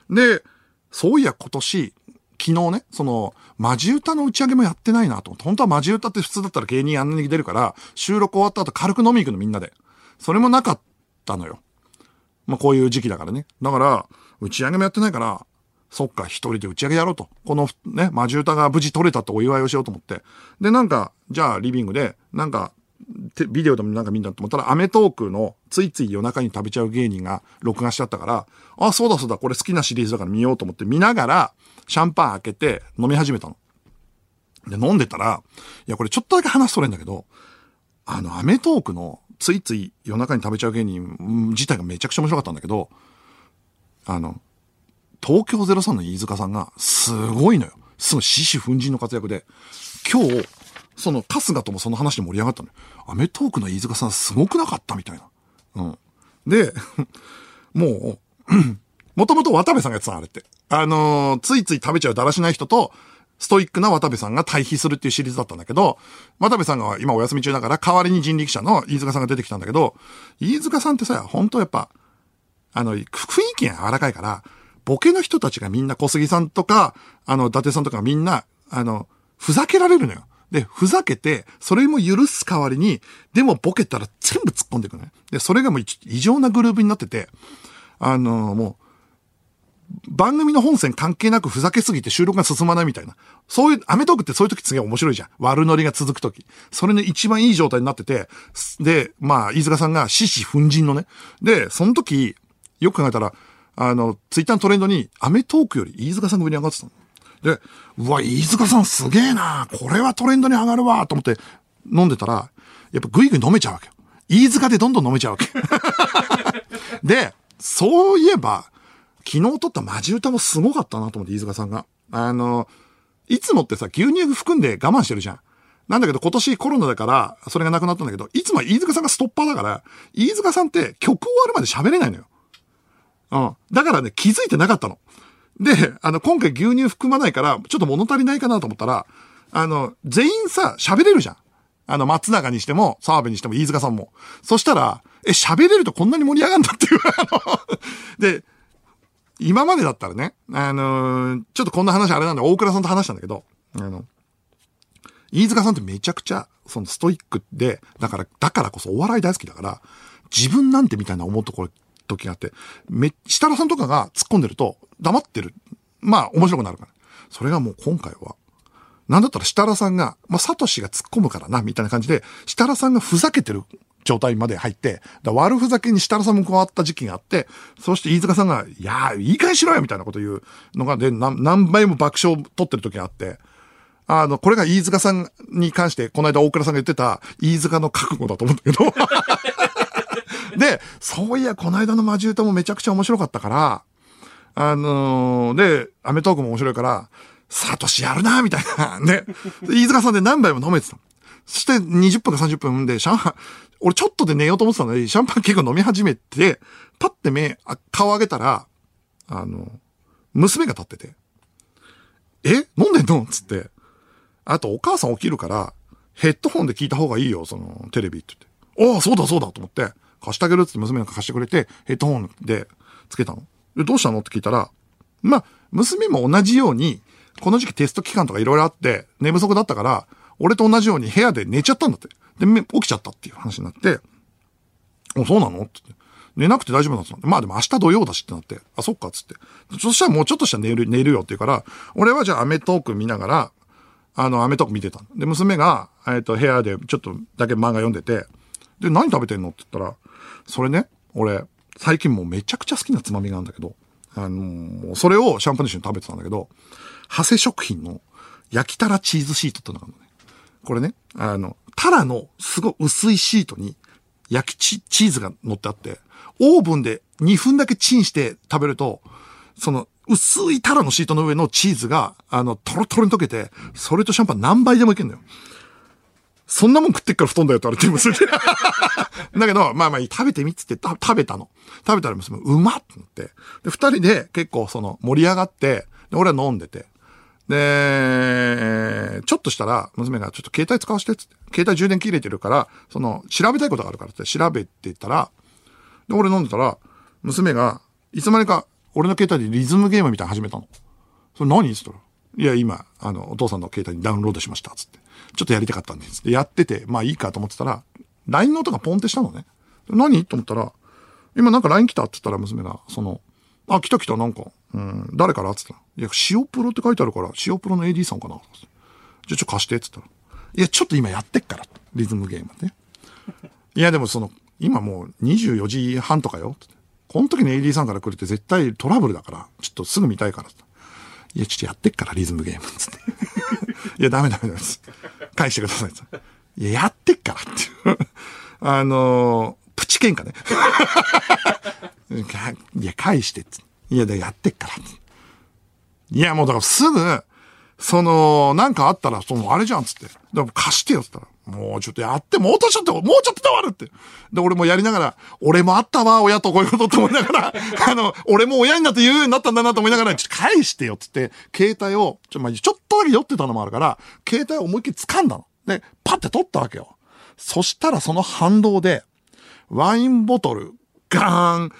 で、そういや今年、昨日ね、その、マジ歌の打ち上げもやってないなと思って、本当はマジ歌って普通だったら芸人あんなに出るから、収録終わった後軽く飲み行くのみんなで。それもなかったのよ。まあこういう時期だからね。だから、打ち上げもやってないから、そっか、一人で打ち上げやろうと。このね、マジ歌が無事撮れたってお祝いをしようと思って。で、なんか、じゃあリビングで、なんか、ビデオでもなんか見たと思ったら、アメトークのついつい夜中に食べちゃう芸人が録画しちゃったから、あ、そうだそうだ、これ好きなシリーズだから見ようと思って見ながら、シャンパン開けて飲み始めたの。で、飲んでたら、いや、これちょっとだけ話それんだけど、あの、アメトークのついつい夜中に食べちゃう芸人自体がめちゃくちゃ面白かったんだけど、あの、東京03の飯塚さんが、すごいのよ。すごい獅子奮陣の活躍で、今日、その春日ともその話で盛り上がったのよ。アメトークの飯塚さんすごくなかったみたいな。うん。で、<laughs> もう、もともと渡部さんがやってたの、あれって。あのー、ついつい食べちゃうだらしない人と、ストイックな渡部さんが対比するっていうシリーズだったんだけど、渡部さんが今お休み中だから代わりに人力車の飯塚さんが出てきたんだけど、飯塚さんってさ、本当やっぱ、あの、雰囲気が柔らかいから、ボケの人たちがみんな小杉さんとか、あの、伊達さんとかみんな、あの、ふざけられるのよ。で、ふざけて、それも許す代わりに、でもボケたら全部突っ込んでいくのね。で、それがもう異常なグループになってて、あの、もう、番組の本線関係なくふざけすぎて収録が進まないみたいな。そういう、アメトークってそういう時すげえ面白いじゃん。悪ノリが続く時。それの一番いい状態になってて、で、まあ、飯塚さんが死死奮陣のね。で、その時、よく考えたら、あの、ツイッターのトレンドに、アメトークより飯塚さんが上に上がってたの。で、うわ、飯塚さんすげえなこれはトレンドに上がるわと思って飲んでたら、やっぱグイグイ飲めちゃうわけよ。飯塚でどんどん飲めちゃうわけ。<laughs> で、そういえば、昨日撮ったマジ歌もすごかったなと思って、飯塚さんが。あの、いつもってさ、牛乳含んで我慢してるじゃん。なんだけど今年コロナだから、それがなくなったんだけど、いつも飯塚さんがストッパーだから、飯塚さんって曲終わるまで喋れないのよ。うん。だからね、気づいてなかったの。で、あの、今回牛乳含まないから、ちょっと物足りないかなと思ったら、あの、全員さ、喋れるじゃん。あの、松永にしても、澤部にしても、飯塚さんも。そしたら、え、喋れるとこんなに盛り上がるんだっていう、あの、で、今までだったらね、あのー、ちょっとこんな話あれなんで、大倉さんと話したんだけど、あの、飯塚さんってめちゃくちゃ、そのストイックで、だから、だからこそお笑い大好きだから、自分なんてみたいな思うところ、時があって、め、設楽さんとかが突っ込んでると、黙ってる。まあ、面白くなるから。それがもう今回は、なんだったら設楽さんが、まあ、サトシが突っ込むからな、みたいな感じで、設楽さんがふざけてる状態まで入って、だ悪ふざけに設楽さんも加わった時期があって、そして飯塚さんが、いやー、いい加減しろよみたいなこと言うのが、で、何倍も爆笑を取ってる時があって、あの、これが飯塚さんに関して、この間大倉さんが言ってた、飯塚の覚悟だと思うんだけど。で、そういや、この間のマジ歌もめちゃくちゃ面白かったから、あのー、で、アメトークも面白いから、サトシやるなみたいな。<laughs> ね。飯塚さんで何杯も飲めてた。そして20分か30分で、シャンパン、俺ちょっとで寝ようと思ってたのに、シャンパン結構飲み始めて、パッて目、顔上げたら、あの、娘が立ってて、え？飲んでんの？つって。あと、お母さん起きるから、ヘッドホンで聞いた方がいいよ、その、テレビって言って。ああ、そうだそうだと思って、貸してあげるって娘が貸してくれて、ヘッドホンでつけたの。で、どうしたのって聞いたら、まあ、娘も同じように、この時期テスト期間とかいろいろあって、寝不足だったから、俺と同じように部屋で寝ちゃったんだって。で、起きちゃったっていう話になって、お、そうなの？って。寝なくて大丈夫なんです。まあでも明日土曜だしってなって、あ、そっかっつって。そしたらもうちょっとしたら寝る、寝るよって言うから、俺はじゃあアメトーク見ながら、あの、アメトーク見てたで、娘が、えっ、ー、と、部屋でちょっとだけ漫画読んでて、で、何食べてんの？って言ったら、それね、俺、最近もうめちゃくちゃ好きなつまみがあるんだけど、あのそれをシャンパンと一緒に食べてたんだけど、長谷食品の焼きたらチーズシートってのがあるのね。これね、あの、タラのすごい薄いシートに焼きチチーズが乗ってあって、オーブンで2分だけチンして食べると、その薄いタラのシートの上のチーズが、あの、トロトロに溶けて、それとシャンパン何倍でもいけんのよ。そんなもん食ってっから太んだよって言われてます <laughs> だけど、まあまあいい食べてみっつって食べたの。食べたら娘、うまっってって。で、二人で結構その盛り上がって、俺は飲んでて。で、ちょっとしたら、娘がちょっと携帯使わせてっつって。携帯充電切れてるから、その、調べたいことがあるからって調べてたら、で、俺飲んでたら、娘が、いつまでか俺の携帯でリズムゲームみたいなの始めたの。それ何？っつったら。いや、今、あの、お父さんの携帯にダウンロードしました。つって。ちょっとやりたかったんです。で、やってて、まあいいかと思ってたら、LINE の音がポンってしたのね。何？と思ったら、今なんか LINE 来たって言ったら娘が、その、あ、来た来た、なんか、うん、誰から？って言ったら、いや、塩プロって書いてあるから、塩プロの AD さんかな。じゃあちょっと貸してって言ったら、いや、ちょっと今やってっから、リズムゲームね。いや、でもその、今もう24時半とかよ。この時に AD さんから来るって絶対トラブルだから、ちょっとすぐ見たいから。いや、ちょっとやってっから、リズムゲーム。つって。いや、ダメダメダメです。返してください。いや、やってっからっていう。あのー、プチ喧嘩ね。<laughs> いや、返してって。いや、で、やってっからって。いや、もうだからすぐ、その、なんかあったら、その、あれじゃんっ、つって。でも貸してよっ、つったら。もうちょっとやって、もうちょっと、もうちょっとで終わるって。で、俺もやりながら、俺もあったわ、親とこういうことって思いながら、<laughs> あの、俺も親になって言うようになったんだなと思いながら、ちょっと返してよっ、つって、携帯を、ちょ、まあ、ちょっとだけ酔ってたのもあるから、携帯を思いっきり掴んだの。で、パッて取ったわけよ。そしたらその反動で、ワインボトル、ガーン、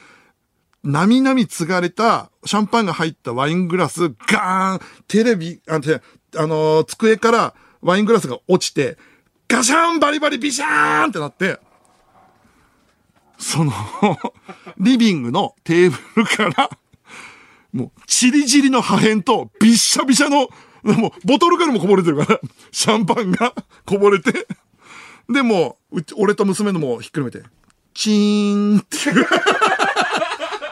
なみなみ継がれたシャンパンが入ったワイングラス、ガーン、テレビ、あの、あの机からワイングラスが落ちて、ガシャンバリバリビシャーンってなって、その <laughs> リビングのテーブルから、もう、チリチリの破片と、びっしゃびしゃの、もう、ボトルからもこぼれてるから、シャンパンが <laughs> こぼれて、で、もう、俺と娘のもひっくるめて、チーンっていう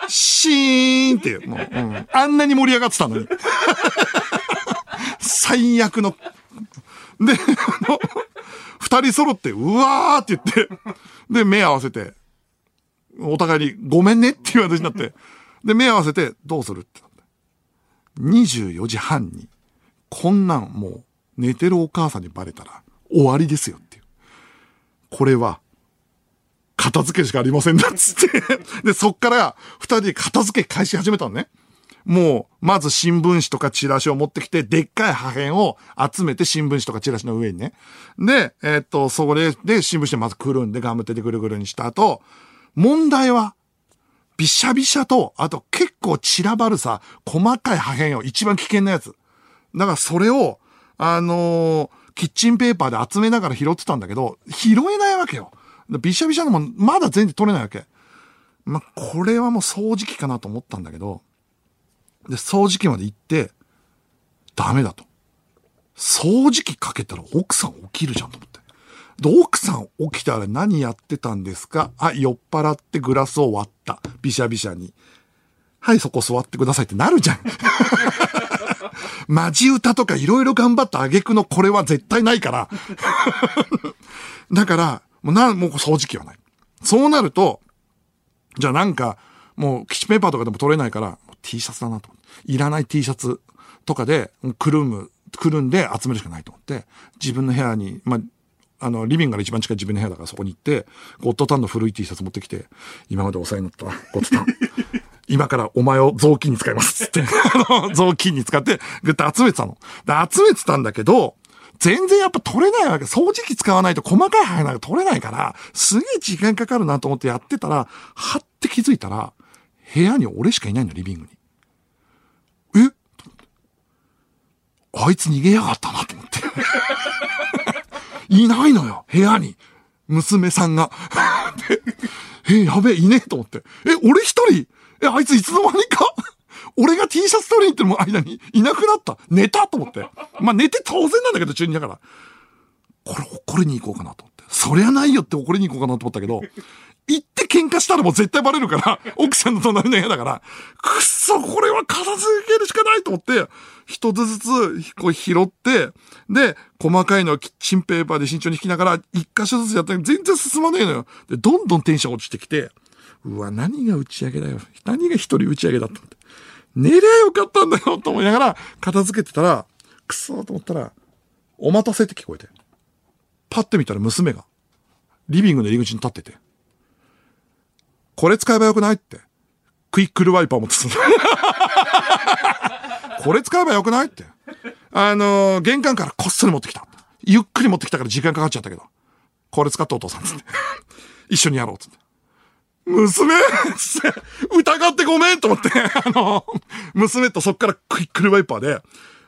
シーンって、もう、うん、あんなに盛り上がってたのに。<laughs> 最悪の。で、あの、二人揃って、うわーって言って、で、目合わせて、お互いに、ごめんねっていう話になって、で、目合わせて、どうするってなって。24時半に、こんなんもう、寝てるお母さんにバレたら、終わりですよっていう。これは、片付けしかありませんだっつってで、そっから、二人で片付け開始始めたのね。もう、まず新聞紙とかチラシを持ってきて、でっかい破片を集めて新聞紙とかチラシの上にね。で、えー、っと、それでで新聞紙でまずくるんでガム手でぐるぐるにした後、問題は、びしゃびしゃと、あと結構散らばるさ、細かい破片を一番危険なやつ。だからそれを、あのー、キッチンペーパーで集めながら拾ってたんだけど、拾えないわけよ。びしゃびしゃのもまだ全然取れないわけ。まあ、これはもう掃除機かなと思ったんだけど、で、掃除機まで行って、ダメだと。掃除機かけたら奥さん起きるじゃんと思って。で、奥さん起きたら何やってたんですか？あ、酔っ払ってグラスを割った。びしゃびしゃに。はい、そこ座ってくださいってなるじゃん。<laughs> マジ歌とかいろいろ頑張った挙句のこれは絶対ないから。<laughs> だから、もうな、もう掃除機はない。そうなると、じゃあなんか、もう、キッチペーパーとかでも取れないから、T シャツだなと思って。いらない T シャツとかで、くるむ、くるんで集めるしかないと思って、自分の部屋に、まあ、あの、リビングから一番近い自分の部屋だからそこに行って、ゴッドタンの古い T シャツ持ってきて、今までお世話になったゴッドタン。<laughs> 今からお前を雑巾に使いますって、<laughs> 雑巾に使って、ぐっと集めてたの。で、集めてたんだけど、全然やっぱ取れないわけ。掃除機使わないと細かい範囲なんか取れないから、すげえ時間かかるなと思ってやってたら、はって気づいたら、部屋に俺しかいないの、リビングに。え？あいつ逃げやがったなと思って。いないのよ、部屋に。娘さんが。え、やべえ、いねえと思って。え、俺一人？え、あいついつの間にか？俺が T シャツ取りに行ってる間にいなくなった。寝たと思って。まあ寝て当然なんだけど、中二だから。これ怒りに行こうかなと思って。そりゃないよって怒りに行こうかなと思ったけど、行って喧嘩したらもう絶対バレるから、<laughs> 奥さんの隣の部屋だから、くっそ、これは片付けるしかないと思って、一つずつこう拾って、で、細かいのはキッチンペーパーで慎重に引きながら、一箇所ずつやったら全然進まねえのよ。で、どんどんテンション落ちてきて、うわ、何が打ち上げだよ。何が一人打ち上げだったんだ。寝りゃよかったんだよと思いながら、片付けてたら、くそーと思ったら、お待たせって聞こえて。パッて見たら娘が、リビングの入り口に立ってて、これ使えばよくないって。クイックルワイパー持ってた。<laughs> これ使えばよくないって。あのー玄関からこっそり持ってきた。ゆっくり持ってきたから時間かかっちゃったけど。これ使ってお父さんつって。一緒にやろうつって。娘？つって疑ってごめんと思って、あの、娘とそっからクイックルワイパーで、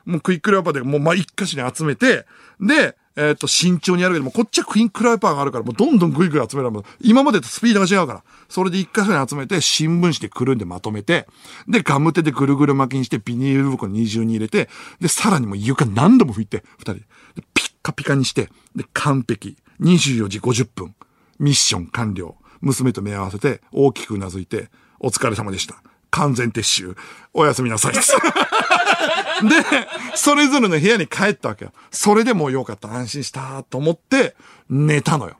もうクイックルワイパーでもうまあ一箇所に集めて、で、えっ、と、慎重にやるけども、こっちはクイックルワイパーがあるから、もうどんどんグイグイ集めるもん今までとスピードが違うから。それで一箇所に集めて、新聞紙でくるんでまとめて、で、ガム手でぐるぐる巻きにして、ビニール袋二重に入れて、で、さらにもう床何度も拭いて、二人。ピッカピカにして、で、完璧。24時50分。ミッション完了。娘と目合わせて、大きくうなずいて、お疲れ様でした。完全撤収。おやすみなさい。で、それぞれの部屋に帰ったわけよ。それでもうよかった。安心したと思って、寝たのよ。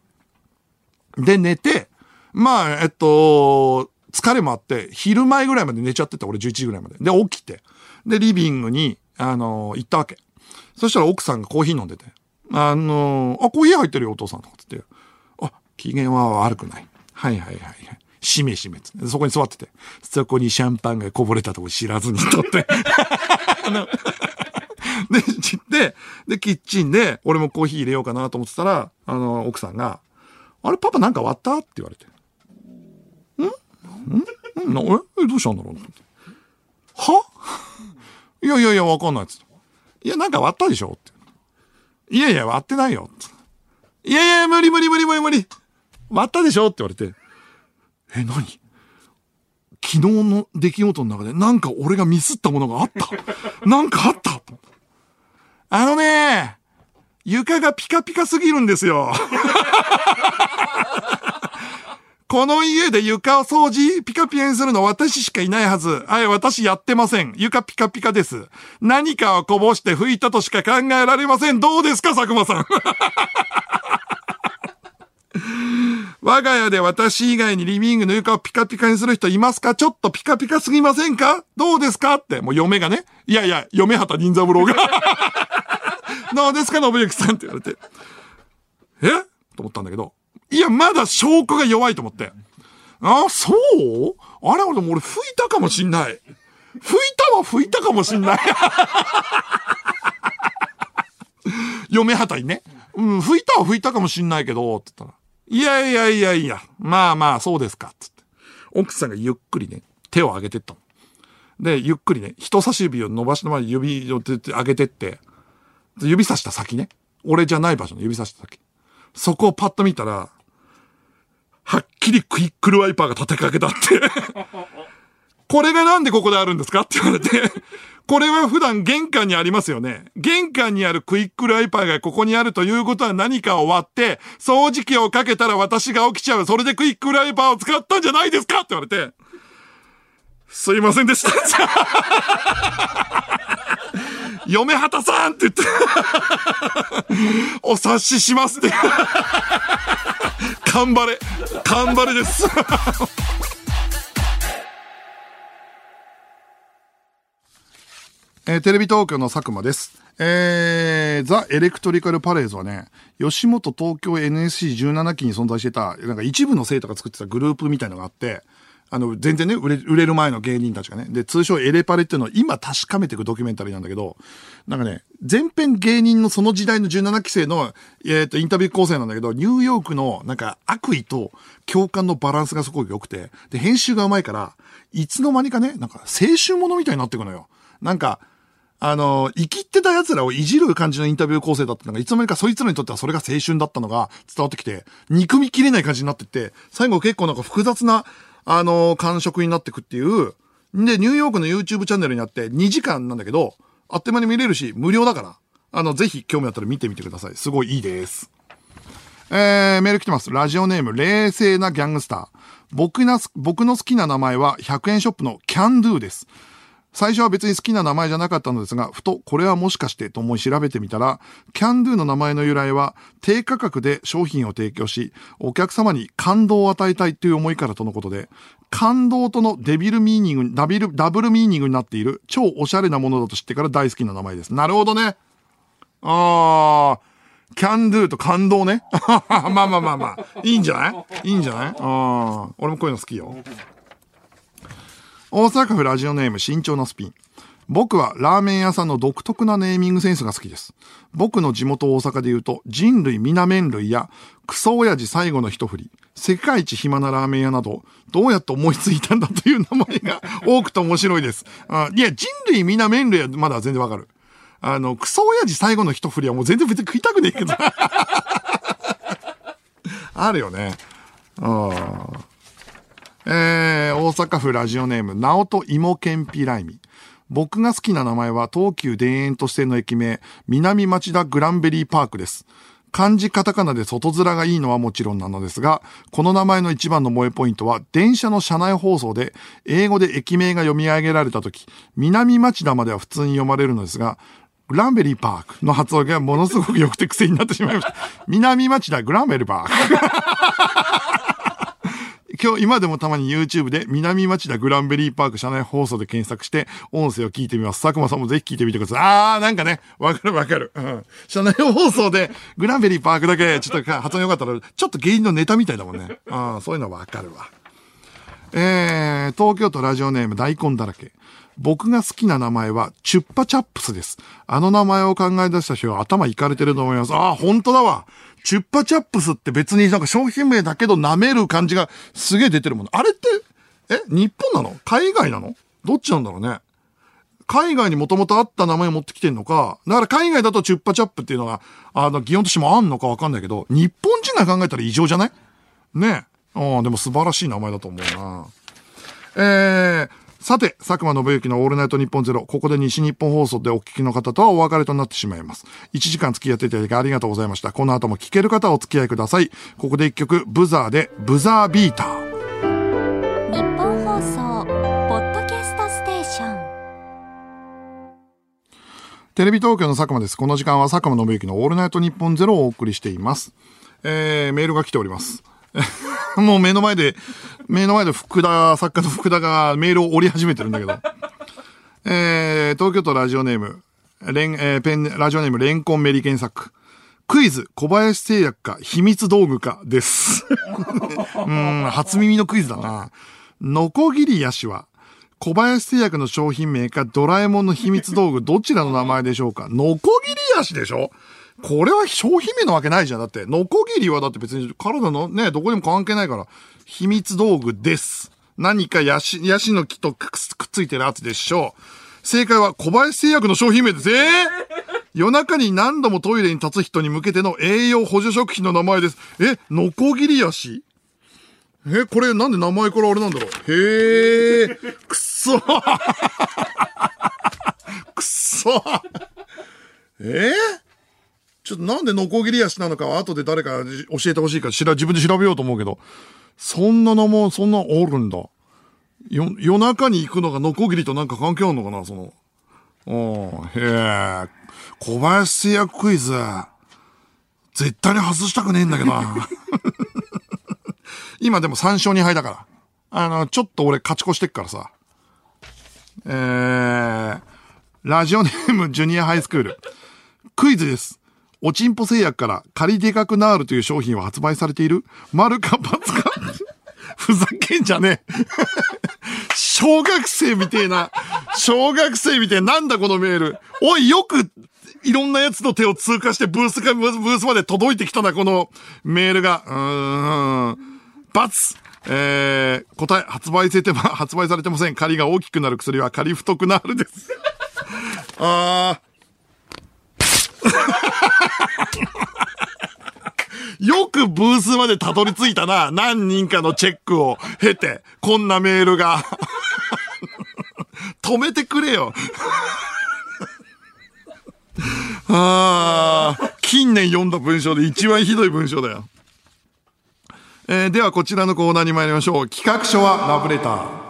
で、寝て、まあ、えっと、疲れもあって、昼前ぐらいまで寝ちゃってて、俺11時ぐらいまで。で、起きて。で、リビングに、あの、行ったわけ。そしたら奥さんがコーヒー飲んでて。あのー、あ、コーヒー入ってるよ、お父さんとかってって。あ、機嫌は悪くない。はいはいはいはい。しめしめ。そこに座ってて。そこにシャンパンがこぼれたとこ知らずにとって。<laughs> あので、知って、で、キッチンで、俺もコーヒー入れようかなと思ってたら、あの、奥さんが、あれ、パパなんか割った？って言われて。ん？ん？なえ？どうしたんだろう？は？いやいやいや、わかんないっつって。いや、なんか割ったでしょ？って。いやいや、割ってないよ。いやいや、無理無理無理無理無理。割ったでしょ？って言われて。え、何？昨日の出来事の中でなんか俺がミスったものがあった？<laughs> なんかあった？あのね、床がピカピカすぎるんですよ。<laughs> この家で床を掃除、ピカピカにするの私しかいないはず。はい、私やってません。床ピカピカです。何かをこぼして拭いたとしか考えられません。どうですか、佐久間さん？<laughs> 我が家で私以外にリビングの床をピカピカにする人いますか？ちょっとピカピカすぎませんか？どうですか？って、もう嫁がね。いやいや、嫁畑任三郎が。<laughs> どうですか、信之さんって言われて。え？と思ったんだけど。いや、まだ証拠が弱いと思って。あ、そう？あれ、俺、俺拭いたかもしんない。拭いたは拭いたかもしんない。<laughs> 嫁畑にね。うん、拭いたは拭いたかもしんないけど、って言ったら。いやいやいやいや、まあまあ、そうですか、つって。奥さんがゆっくりね、手を上げてったの。で、ゆっくりね、人差し指を伸ばしたまま指を上げてって、指さした先ね。俺じゃない場所の指さした先。そこをパッと見たら、はっきりクイックルワイパーが立てかけたって。これがなんでここであるんですか？って言われて、これは普段玄関にありますよね。玄関にあるクイックルワイパーがここにあるということは何かを割って、掃除機をかけたら私が起きちゃう。それでクイックルワイパーを使ったんじゃないですかって言われて、すいませんでした。<laughs> 嫁畑さんって言って、お察ししますって。頑張れ。頑張れです。えーテレビ東京の佐久間です。えー、ザ・エレクトリカル・パレーズはね、吉本東京 NSC17 期に存在してた、なんか一部の生徒が作ってたグループみたいのがあって、あの、全然ね、売れ、売れる前の芸人たちがね。で、通称エレパレっていうのを今確かめていくドキュメンタリーなんだけど、なんかね、全編芸人のその時代の17期生の、えっ、と、インタビュー構成なんだけど、ニューヨークのなんか悪意と共感のバランスがすごく良くて、で、編集がうまいから、いつの間にかね、なんか青春ものみたいになってくのよ。なんか、あの、生きってた奴らをいじる感じのインタビュー構成だったのが、いつの間にかそいつらにとってはそれが青春だったのが伝わってきて、憎みきれない感じになってって、最後結構なんか複雑な、あの、感触になってくっていう。で、ニューヨークの YouTube チャンネルになって2時間なんだけど、あっという間に見れるし、無料だから、あの、ぜひ興味あったら見てみてください。すごいいいです。えー、メール来てます。ラジオネーム、冷静なギャングスター。僕な、僕の好きな名前は100円ショップのキャンドゥです。最初は別に好きな名前じゃなかったのですが、ふとこれはもしかしてと思い調べてみたら、キャンドゥの名前の由来は低価格で商品を提供し、お客様に感動を与えたいという思いからとのことで、感動とのデビルミーニング、ダビル、ダブルミーニングになっている超おしゃれなものだと知ってから大好きな名前です。なるほどね。あー、キャンドゥと感動ね。<laughs> まあまあまあまあ。いいんじゃない？いいんじゃない？あー、俺もこういうの好きよ。大阪府ラジオネーム慎重なスピン。僕はラーメン屋さんの独特なネーミングセンスが好きです。僕の地元大阪で言うと、人類皆麺類や、クソ親父最後の一振り、世界一暇なラーメン屋など、どうやって思いついたんだという名前が <laughs> 多くて面白いです。あいや、人類皆麺類はまだ全然わかる。あの、クソ親父最後の一振りはもう全然別に食いたくねえけど。<laughs> あるよね。ああ。えー、大阪府ラジオネーム、直人芋けんぴライミ。僕が好きな名前は東急田園都市線の駅名、南町田グランベリーパークです。漢字カタカナで外面がいいのはもちろんなのですが、この名前の一番の萌えポイントは、電車の車内放送で、英語で駅名が読み上げられたとき、南町田までは普通に読まれるのですが、グランベリーパークの発音がものすごく良くて癖になってしまいました。南町田グランベリーパーク。今日、今でもたまに YouTube で南町田グランベリーパーク車内放送で検索して音声を聞いてみます。佐久間さんもぜひ聞いてみてください。あー、なんかね、わかるわかる。うん。車内放送でグランベリーパークだけちょっと発音良かったら、ちょっと芸人のネタみたいだもんね。あー、そういうのわかるわ。えー、東京都ラジオネーム大根だらけ。僕が好きな名前は、チュッパチャップスです。あの名前を考え出した人は頭いかれてると思います。ああ、本当だわ。チュッパチャップスって別になんか商品名だけど舐める感じがすげえ出てるもの。あれって、え日本なの？海外なの？どっちなんだろうね？海外にもともとあった名前を持ってきてんのか、だから海外だとチュッパチャップっていうのが、あの、擬音としてもあんのかわかんないけど、日本人が考えたら異常じゃない？ねえ。ああ、でも素晴らしい名前だと思うな。えー、さて、佐久間信之のオールナイトニッポンゼロ、ここで西日本放送でお聞きの方とはお別れとなってしまいます。1時間付き合っていただきありがとうございました。この後も聞ける方はお付き合いください。ここで一曲、ブザーで、ブザービーター。日本放送ポッドキャストステーションテレビ東京の佐久間です。この時間は佐久間信之のオールナイトニッポンゼロをお送りしています。えー、メールが来ております。<laughs> もう目の前で、目の前で福田、作家の福田がメールを折り始めてるんだけど。<laughs> えー、東京都ラジオネーム、レン、えー、ペン、ラジオネーム、レンコンメリケン作。クイズ、小林製薬か、秘密道具か、です。<laughs> うん、初耳のクイズだな。ノコギリヤシは、小林製薬の商品名か、ドラえもんの秘密道具、どちらの名前でしょうか？<laughs> ノコギリヤシでしょ？これは商品名なわけないじゃん。だって、ノコギリはだって別に体のね、どこでも関係ないから、秘密道具です。何かヤシ、ヤシの木とくっついてるやつでしょう。正解は小林製薬の商品名です。えー、夜中に何度もトイレに立つ人に向けての栄養補助食品の名前です。え、ノコギリヤシ？え、これなんで名前からあれなんだろう？へえ、くっそ <laughs> くっそえー？ちょっとなんでノコギリ足なのかは後で誰か教えてほしいから知ら、自分で調べようと思うけど、そんなのも、そんなおるんだ。よ、夜中に行くのがノコギリとなんか関係あるのかなその。おへえ。小林製薬クイズ。絶対に外したくねえんだけどな。<laughs> 今でも3勝2敗だから。あの、ちょっと俺勝ち越してっからさ。えー、ラジオネームジュニアハイスクール。クイズです。おちんぽ製薬から仮でかくなーるという商品は発売されている？丸か×か？<laughs> ふざけんじゃねえ。<laughs> 小学生みてえな。小学生みてえな。んだこのメール。おい、よく、いろんなやつの手を通過してブースか、ブースまで届いてきたな、このメールが。うーん。×。えー、答え、発売されてま、発売されてません。仮が大きくなる薬は仮太くなるです。あー。<laughs> <laughs> よくブースまでたどり着いたな。何人かのチェックを経て、こんなメールが。<laughs> 止めてくれよ。<laughs> ああ、近年読んだ文章で一番ひどい文章だよ。えーではこちらのコーナーに参りましょう。企画書はラブレター。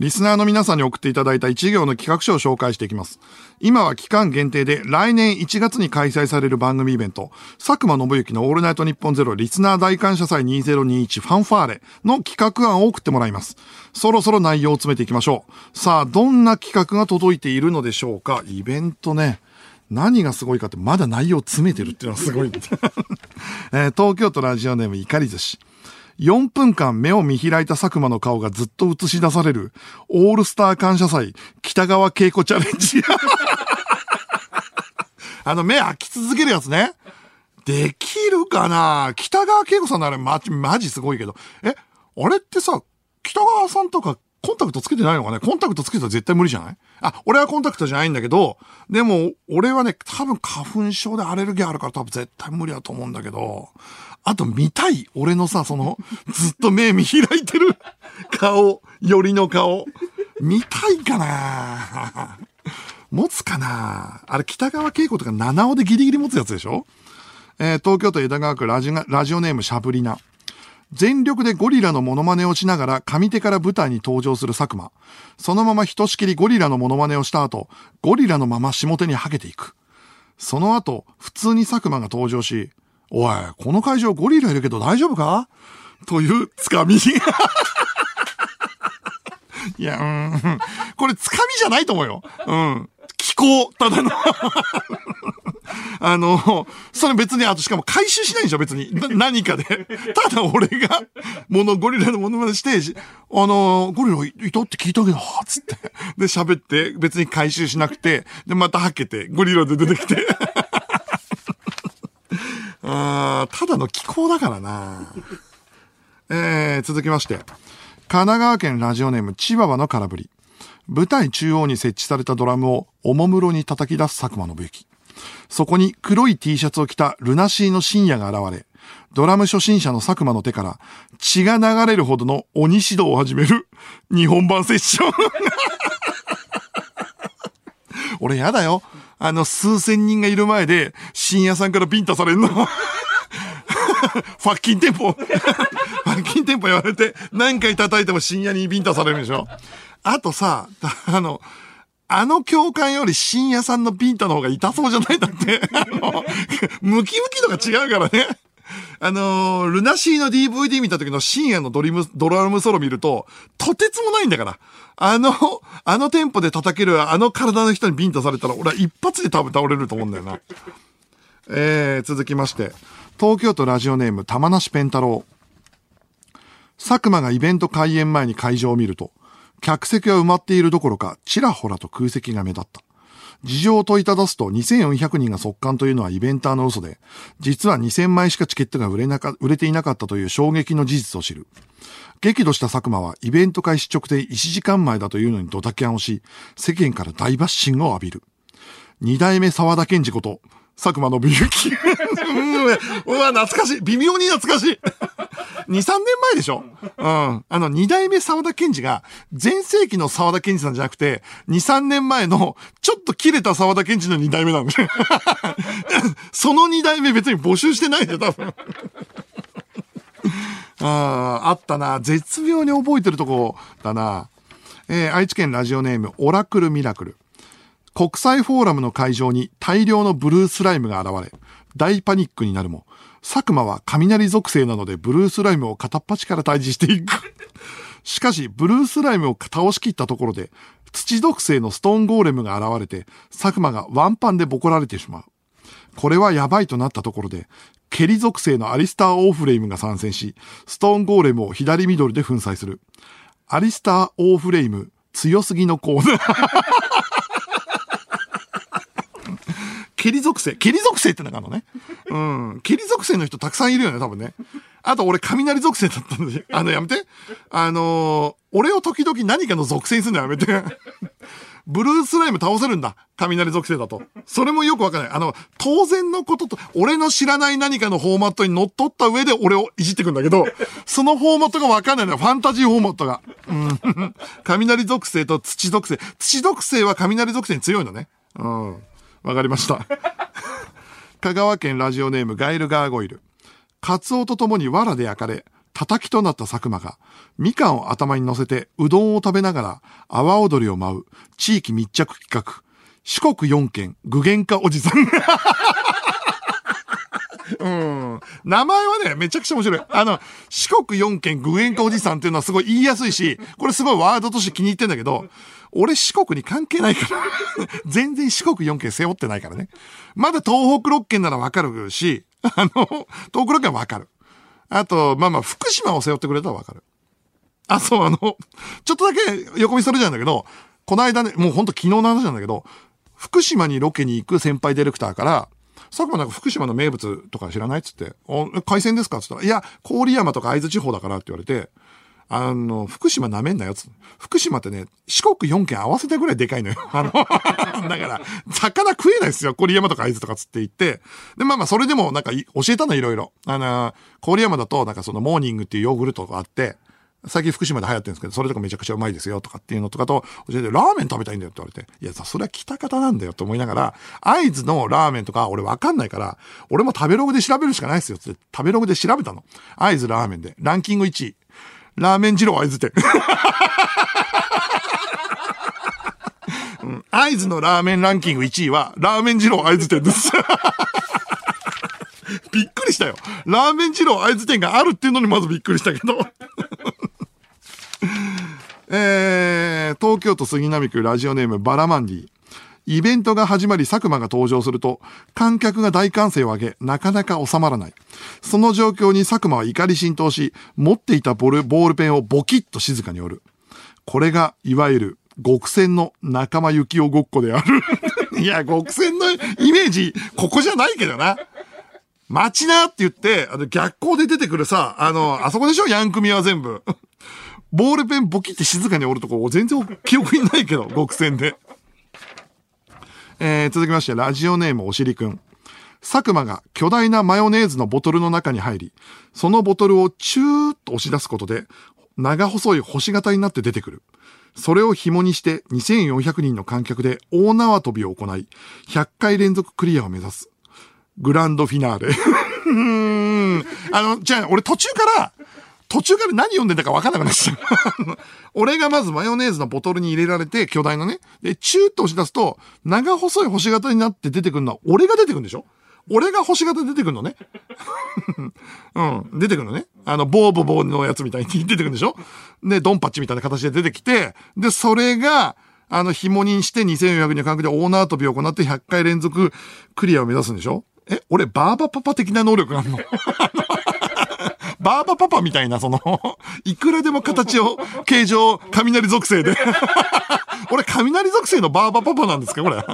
リスナーの皆さんに送っていただいた一行の企画書を紹介していきます。今は期間限定で来年1月に開催される番組イベント、佐久間信之のオールナイトニッポンゼロリスナー大感謝祭2021ファンファーレの企画案を送ってもらいます。そろそろ内容を詰めていきましょう。さあ、どんな企画が届いているのでしょうか？イベントね。何がすごいかって、まだ内容を詰めてるっていうのがすごい。<laughs> えー東京都ラジオネーム怒り寿司。4分間目を見開いた佐久間の顔がずっと映し出される、オールスター感謝祭、北川景子チャレンジ。<laughs> あの、目開き続けるやつね。できるかな？北川景子さんのあれ、ま、マジすごいけど。え、あれってさ、北川さんとかコンタクトつけてないのかね？コンタクトつけたら絶対無理じゃない？あ、俺はコンタクトじゃないんだけど、でも、俺はね、多分花粉症でアレルギーあるから多分絶対無理だと思うんだけど、あと見たい俺のさ、その、ずっと目見開いてる <laughs> 顔、よりの顔。見たいかな持つかなあれ、北川景子とか七尾でギリギリ持つやつでしょ？えー東京都江戸川区ラジオラジオネームシャブリナ。全力でゴリラのモノマネをしながら上手から舞台に登場する佐久間。そのままひとしきりゴリラのモノマネをした後、ゴリラのまま下手にはけていく。その後、普通に佐久間が登場し、おい、この会場ゴリラいるけど大丈夫か？というつかみ。いや、うん。これつかみじゃないと思うよ。うん。気候、ただの。あの、それ別に、あとしかも回収しないでしょ、別に。な何かで。ただ俺が、もの、ゴリラのものまねして、あの、ゴリラいいたって聞いたけど、つって。で、喋って、別に回収しなくて、で、またはけて、ゴリラで出てきて。ただの気候だからな。<laughs> えー、続きまして。神奈川県ラジオネームチワワの空振り。舞台中央に設置されたドラムをおもむろに叩き出す佐久間信之。そこに黒い T シャツを着たルナシーの深夜が現れ、ドラム初心者の佐久間の手から血が流れるほどの鬼指導を始める日本版セッション。<laughs> 俺やだよ。あの数千人がいる前で深夜さんからビンタされんの。<laughs> <laughs> ファッキンテンポ。<laughs> ファッキンテンポ言われて何回叩いても深夜にビンタされるでしょ。あとさ、<laughs> あの、あの教官より深夜さんのビンタの方が痛そうじゃない？だって。あの、ムキムキ度が違うからね。あのールナシーの DVD 見た時の深夜のドリム、ドラムソロ見ると、とてつもないんだから。あの、あのテンポで叩けるあの体の人にビンタされたら、俺は一発で多分倒れると思うんだよな。えー、続きまして、東京都ラジオネーム玉梨ペンタロウ。佐久間がイベント開演前に会場を見ると、客席は埋まっているどころか、ちらほらと空席が目立った。事情を問いただすと、2400人が速乾というのはイベンターの嘘で、実は2000枚しかチケットが売れなか、売れていなかったという衝撃の事実を知る。激怒した佐久間はイベント開始直前1時間前だというのにドタキャンをし、世間から大バッシングを浴びる。二代目沢田健二こと、佐久間信之。うんうわ、懐かしい。微妙に懐かしい。2、3年前でしょうん。あの、二代目沢田健二が、前世紀の沢田健二さんじゃなくて、2、3年前の、ちょっと切れた沢田健二の二代目なんだよ。その二代目別に募集してないんだよ、多分。ああ、あったな。絶妙に覚えてるとこだな。えー愛知県ラジオネーム、オラクルミラクル。国際フォーラムの会場に大量のブルースライムが現れ、大パニックになるも、佐久間は雷属性なのでブルースライムを片っ端から退治していく。<laughs> しかし、ブルースライムを倒しきったところで、土属性のストーンゴーレムが現れて、佐久間がワンパンでボコられてしまう。これはやばいとなったところで、ケリ属性のアリスター・オーフレイムが参戦し、ストーンゴーレムを左ミドルで粉砕する。アリスター・オーフレイム、強すぎのコーナー。<laughs> ケリ属性。ケリ属性ってのがあるのね。<laughs> うん。ケリ属性の人たくさんいるよね、多分ね。あと俺、雷属性だったんで、<laughs> あの、やめて。あのー俺を時々何かの属性にするのやめて。<laughs> ブルースライム倒せるんだ。雷属性だと。それもよくわかんない。あの、当然のことと、俺の知らない何かのフォーマットに乗っ取った上で俺をいじってくんだけど、そのフォーマットがわかんないのよ。ファンタジーフォーマットが。うん。雷属性と土属性。土属性は雷属性に強いのね。うん。わかりました。香川県ラジオネームガイルガーゴイル。カツオと共に藁で焼かれ、叩きとなった佐久間が、みかんを頭に乗せてうどんを食べながら、阿波踊りを舞う、地域密着企画、四国4県具現化おじさん。<laughs> うん。名前はね、めちゃくちゃ面白い。あの、四国4県具現化おじさんっていうのはすごい言いやすいし、これすごいワードとして気に入ってんだけど、俺四国に関係ないから。<laughs> 全然四国4県背負ってないからね。まだ東北6県ならわかるし、あの、東北6県はわかる。あと、まあまあ、福島を背負ってくれたらわかる。あ、そう、あの、ちょっとだけ横見それじゃんだけど、この間ね、もうほんと昨日の話なんだけど、福島にロケに行く先輩ディレクターから、佐久間なんか福島の名物とか知らないっつって、お海鮮ですかっつったら、いや、郡山とか会津地方だからって言われて、あの、福島舐めんなよつ。福島ってね、四国4県合わせてぐらいでかいのよ。<laughs> あの、だから、魚食えないですよ。郡山とか会津とかつって言って。で、まあまあ、それでもなんか教えたのいろいろ。あの、郡山だとなんかそのモーニングっていうヨーグルトがあって、最近福島で流行ってるんですけど、それとかめちゃくちゃうまいですよとかっていうのとかと教えて、ラーメン食べたいんだよって言われて、いや、それは北方なんだよと思いながら、会津のラーメンとか俺わかんないから、俺も食べログで調べるしかないですよって食べログで調べたの。会津ラーメンで、ランキング1位。ラーメン二郎会津店。うん会津のラーメンランキング1位は、ラーメン二郎会津店です。<laughs> びっくりしたよ。ラーメン二郎会津店があるっていうのにまずびっくりしたけど。えー、東京都杉並区ラジオネームバラマンディ。イベントが始まり佐久間が登場すると、観客が大歓声を上げ、なかなか収まらない。その状況に佐久間は怒り浸透し、持っていたボールボールペンをボキッと静かに折る。これが、いわゆる、極戦の仲間幸雄ごっこである。<laughs> いや、極戦のイメージ、ここじゃないけどな。待ちなって言って、あの、逆光で出てくるさ、あの、あそこでしょ？ヤン組は全部。ボールペンボキって静かに折るとこ、全然記憶にないけど、極戦で。えー、続きまして、ラジオネームおしりくん。佐久間が巨大なマヨネーズのボトルの中に入り、そのボトルをチューッと押し出すことで、長細い星型になって出てくる。それを紐にして2400人の観客で大縄跳びを行い、100回連続クリアを目指す。グランドフィナーレ。<laughs> あの、じゃあ、俺途中から、途中から何読んでんだか分かんなくなっちゃう。<laughs> 俺がまずマヨネーズのボトルに入れられて、巨大なね。で、チューッと押し出すと、長細い星型になって出てくるのは、俺が出てくるんでしょ？俺が星型出てくるのね。<laughs> うん、出てくるのね。あの、ボーボボーのやつみたいに出てくるんでしょ？で、ドンパッチみたいな形で出てきて、で、それが、あの、紐にして2400人の間隔で大縄跳びを行って100回連続クリアを目指すんでしょ？え、俺、バーバパパ的な能力があるの？<laughs> バーバパパみたいな、その、<laughs> いくらでも形を、形状、雷属性で。<laughs> 俺、雷属性のバーバパパなんですかこれ。<laughs>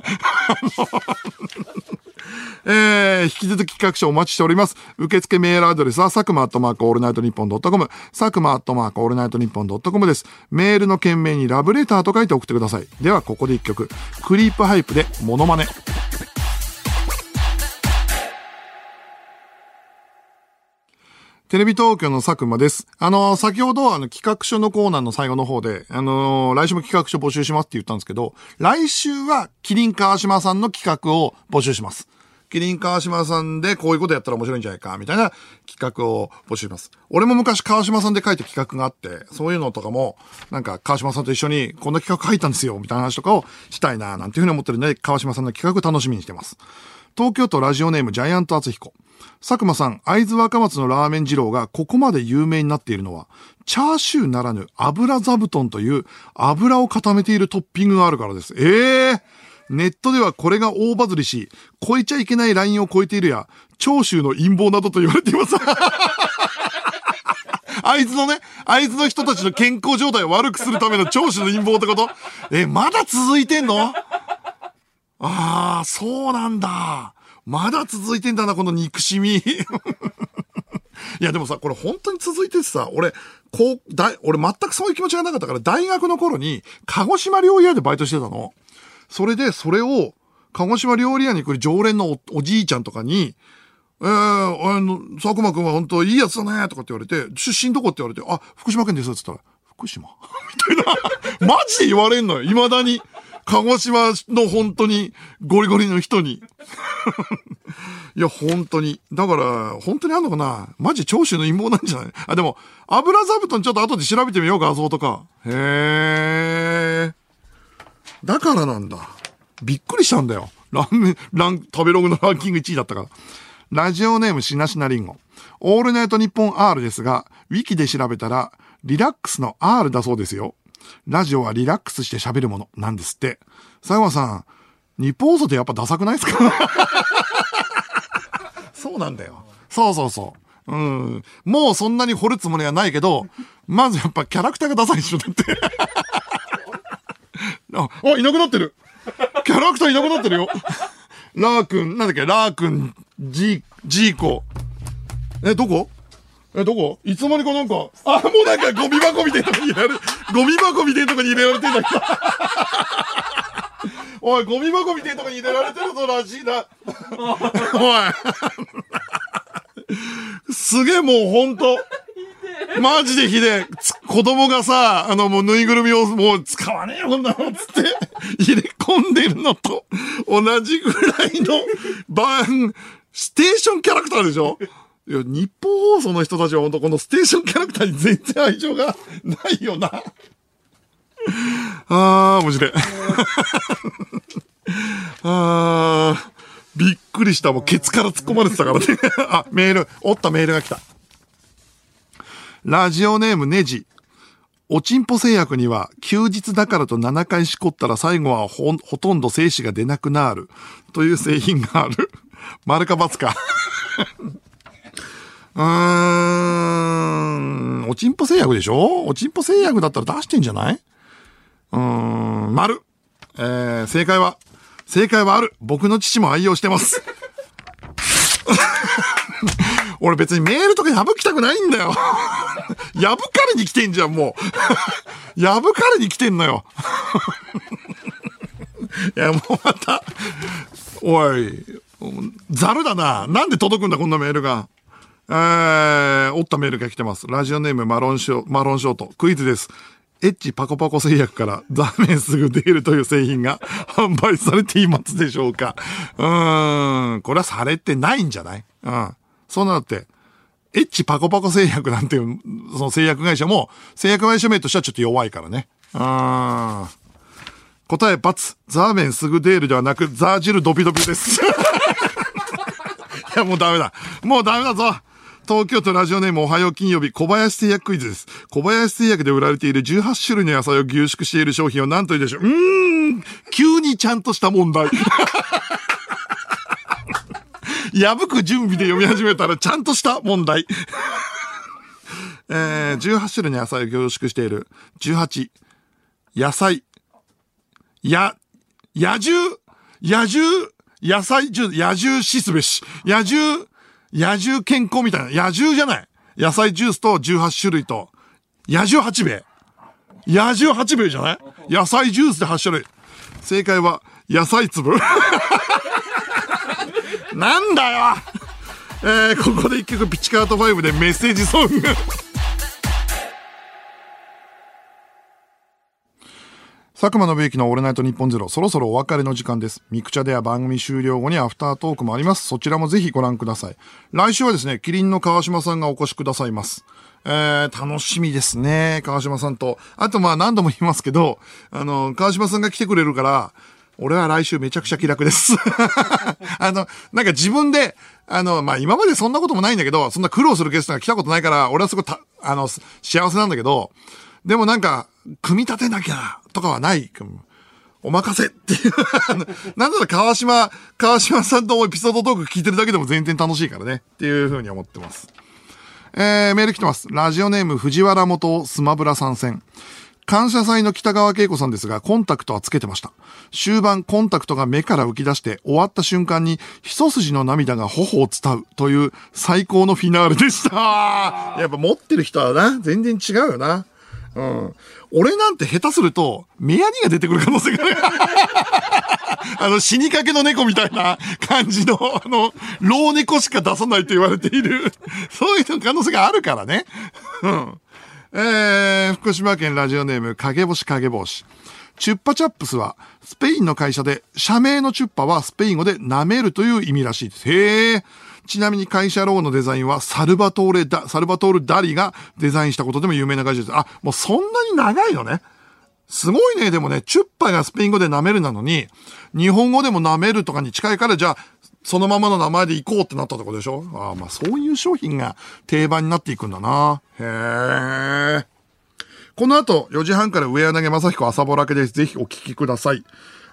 えー、引き続き企画書お待ちしております。受付メールアドレスは、佐久間アットマークオールナイトニッポンドットコム、佐久間アットマークオールナイトニッポンドットコムです。メールの件名にラブレターと書いて送ってください。では、ここで一曲。クリープハイプで、モノマネ。テレビ東京の佐久間です。あの、先ほどあの企画書のコーナーの最後の方で、あの来週も企画書募集しますって言ったんですけど、来週はキリン川島さんの企画を募集します。キリン川島さんでこういうことやったら面白いんじゃないか、みたいな企画を募集します。俺も昔川島さんで書いた企画があって、そういうのとかも、なんか川島さんと一緒にこんな企画書いたんですよ、みたいな話とかをしたいな、なんていうふうに思ってるんで、川島さんの企画楽しみにしてます。東京都ラジオネームジャイアント厚彦。佐久間さん、会津若松のラーメン二郎がここまで有名になっているのは、チャーシューならぬ油座布団という油を固めているトッピングがあるからです。ええー、ネットではこれが大バズりし、超えちゃいけないラインを超えているや、長州の陰謀などと言われています。<laughs> 会津のね、会津の人たちの健康状態を悪くするための長州の陰謀ってこと？え、まだ続いてんの？ああ、そうなんだ。まだ続いてんだな、この憎しみ。<laughs> いや、でもさ、これ本当に続いててさ、俺、こう、だ俺全くそういう気持ちがなかったから、大学の頃に、鹿児島料理屋でバイトしてたの。それで、それを、鹿児島料理屋に来る常連のおじいちゃんとかに、えー、あの、佐久間くんは本当いいやつだね、とかって言われて、出身どこって言われて、あ、福島県です、って言ったら、福島？<laughs> みたいな。マジで言われんのよ、未だに。鹿児島の本当にゴリゴリの人に。<laughs> いや、本当に。だから、本当にあんのかな？マジ長州の陰謀なんじゃない？あ、でも、油座布団ちょっと後で調べてみよう、画像とか。へー。だからなんだ。びっくりしたんだよ。ラーメ、ラン、食べログのランキング1位だったから。ラジオネームしなしなりんご。オールナイトニッポン R ですが、ウィキで調べたら、リラックスの R だそうですよ。ラジオはリラックスして喋るものなんですって。佐山さん、日本放送ってやっぱダサくないですか？<laughs> そうなんだよ。そうそうそう。うん。もうそんなに掘るつもりはないけど、まずやっぱキャラクターがダサいでしょ、だって。<laughs> あ、あ、いなくなってる。キャラクターいなくなってるよ。ラーくん、なんだっけ、ラーくん、ジー、ジーコ。え、どこ？え、どこ？いつの間にかなんか、あ、もうなんかゴミ箱みたいなとこに入れられ、ゴミ箱みたいなとこに入れられてんだけど。<laughs> おい、ゴミ箱みたいなとこに入れられてるぞ、らしいな。<laughs> おい。すげえもうほんと。マジでひでえ。子供がさ、あのもうぬいぐるみをもう使わねえよ、こんなの、つって、入れ込んでるのと同じぐらいの番、ステーションキャラクターでしょ？いや、日本放送の人たちは本当このステーションキャラクターに全然愛情がないよな。あー、面白い。あー、びっくりした。もうケツから突っ込まれてたからね。あ、メール、おったメールが来た。ラジオネームネジ。おちんぽ製薬には休日だからと7回しこったら最後はほほとんど精子が出なくなるという製品がある。丸か×か。うーん、おちんぽ製薬でしょ？おちんぽ製薬だったら出してんじゃない？うーん、丸。えー、正解は、正解はある。僕の父も愛用してます。<laughs> 俺別にメールとか破きたくないんだよ。<laughs> 破かれに来てんじゃん、もう。<laughs> 破かれに来てんのよ。いや、もうまた、おい、ざるだな。なんで届くんだ、こんなメールが。えー、おったメールが来てます。ラジオネームマロンショマロンショート。クイズです。エッチパコパコ製薬からザーメンすぐ出るという製品が <laughs> 販売されていますでしょうかうーん。これはされてないんじゃない？うん。そうなって、エッチパコパコ製薬なんていう、その製薬会社も、製薬会社名としてはちょっと弱いからね。うーん。答え×。ザーメンすぐデールではなく、ザージルドビドビです。<laughs> いや、もうダメだ。もうダメだぞ。東京都ラジオネームおはよう金曜日、小林製薬クイズです。小林製薬で売られている18種類の野菜を凝縮している商品を何と言うでしょううーん、急にちゃんとした問題。破く準備で読み始めたらちゃんとした問題。えー、18種類の野菜を凝縮している。18、野菜。や、野獣、野獣、野菜獣、野獣しすべし。野獣、野獣健康みたいな。野獣じゃない。野菜ジュースと18種類と、野獣8名。野獣8名じゃない？野菜ジュースで8種類。正解は、野菜粒。<laughs> なんだよえー、ここで一曲ピチカート5でメッセージソング。佐久間信之のオールナイトニッポンゼロ、そろそろお別れの時間です。ミクチャでは番組終了後にアフタートークもあります。そちらもぜひご覧ください。来週はですね、キリンの川島さんがお越しくださいます。えー、楽しみですね、川島さんと。あとまあ何度も言いますけど、あの、川島さんが来てくれるから、俺は来週めちゃくちゃ気楽です。<laughs> あの、なんか自分で、あの、まあ、今までそんなこともないんだけど、そんな苦労するゲストが来たことないから、俺はすごいた、あの、幸せなんだけど、でもなんか、組み立てなきゃ、とかはない。お任せっていう。<laughs> なんだろ、川島、川島さんとエピソードトーク聞いてるだけでも全然楽しいからね。っていうふうに思ってます。えー、メール来てます。ラジオネーム藤原元スマブラ参戦。感謝祭の北川景子さんですが、コンタクトはつけてました。終盤、コンタクトが目から浮き出して、終わった瞬間に、一筋の涙が頬を伝うという最高のフィナーレでした。やっぱ持ってる人はな、全然違うよな。うん。俺なんて下手すると、目やにが出てくる可能性がある。<laughs> あの、死にかけの猫みたいな感じの、あの、老猫しか出さないと言われている、そういう可能性があるからね。うん。えー、福島県ラジオネーム、影星影星。チュッパチャップスはスペインの会社で、社名のチュッパはスペイン語で舐めるという意味らしいです。へえ。ちなみに会社ロゴのデザインはサルバトーレダ、サルバトール・ダリがデザインしたことでも有名な会社です。あ、もうそんなに長いのね。すごいね。でもね、チュッパがスペイン語で舐めるなのに、日本語でも舐めるとかに近いから、じゃあ、そのままの名前で行こうってなったとこでしょ？ああ、まあそういう商品が定番になっていくんだな。へえ。この後、4時半から上柳正彦朝ぼらけです。ぜひお聞きください。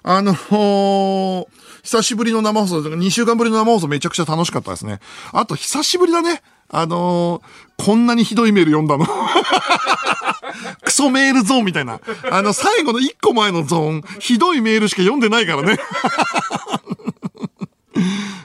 あのー、久しぶりの生放送、2週間ぶりの生放送めちゃくちゃ楽しかったですね。あと、久しぶりだね。あのー、こんなにひどいメール読んだの。<laughs> クソメールゾーンみたいな。あの、最後の1個前のゾーン、ひどいメールしか読んでないからね。<laughs>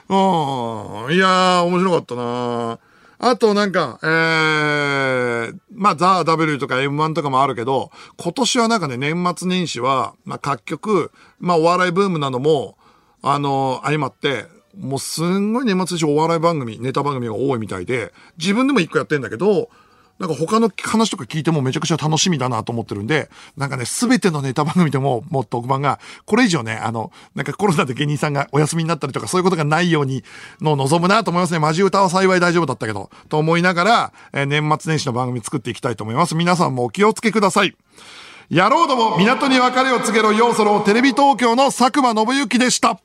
うん。いやー、面白かったなあとなんか、えー、まあ、ザ・ W とか M1 とかもあるけど、今年はなんかね、年末年始は、まあ、各局、まあ、お笑いブームなども、あの、相まって、もうすんごい年末年始お笑い番組、ネタ番組が多いみたいで、自分でも一個やってんだけど、なんか他の話とか聞いてもめちゃくちゃ楽しみだなと思ってるんで、なんかね、すべてのネタ番組でも、もう特番が、これ以上ね、あの、なんかコロナで芸人さんがお休みになったりとか、そういうことがないようにの望むなと思いますね。マジ歌は幸い大丈夫だったけど、と思いながら、えー、年末年始の番組作っていきたいと思います。皆さんもお気をつけください。野郎ども、港に別れを告げろ、要素のテレビ東京の佐久間信之でした。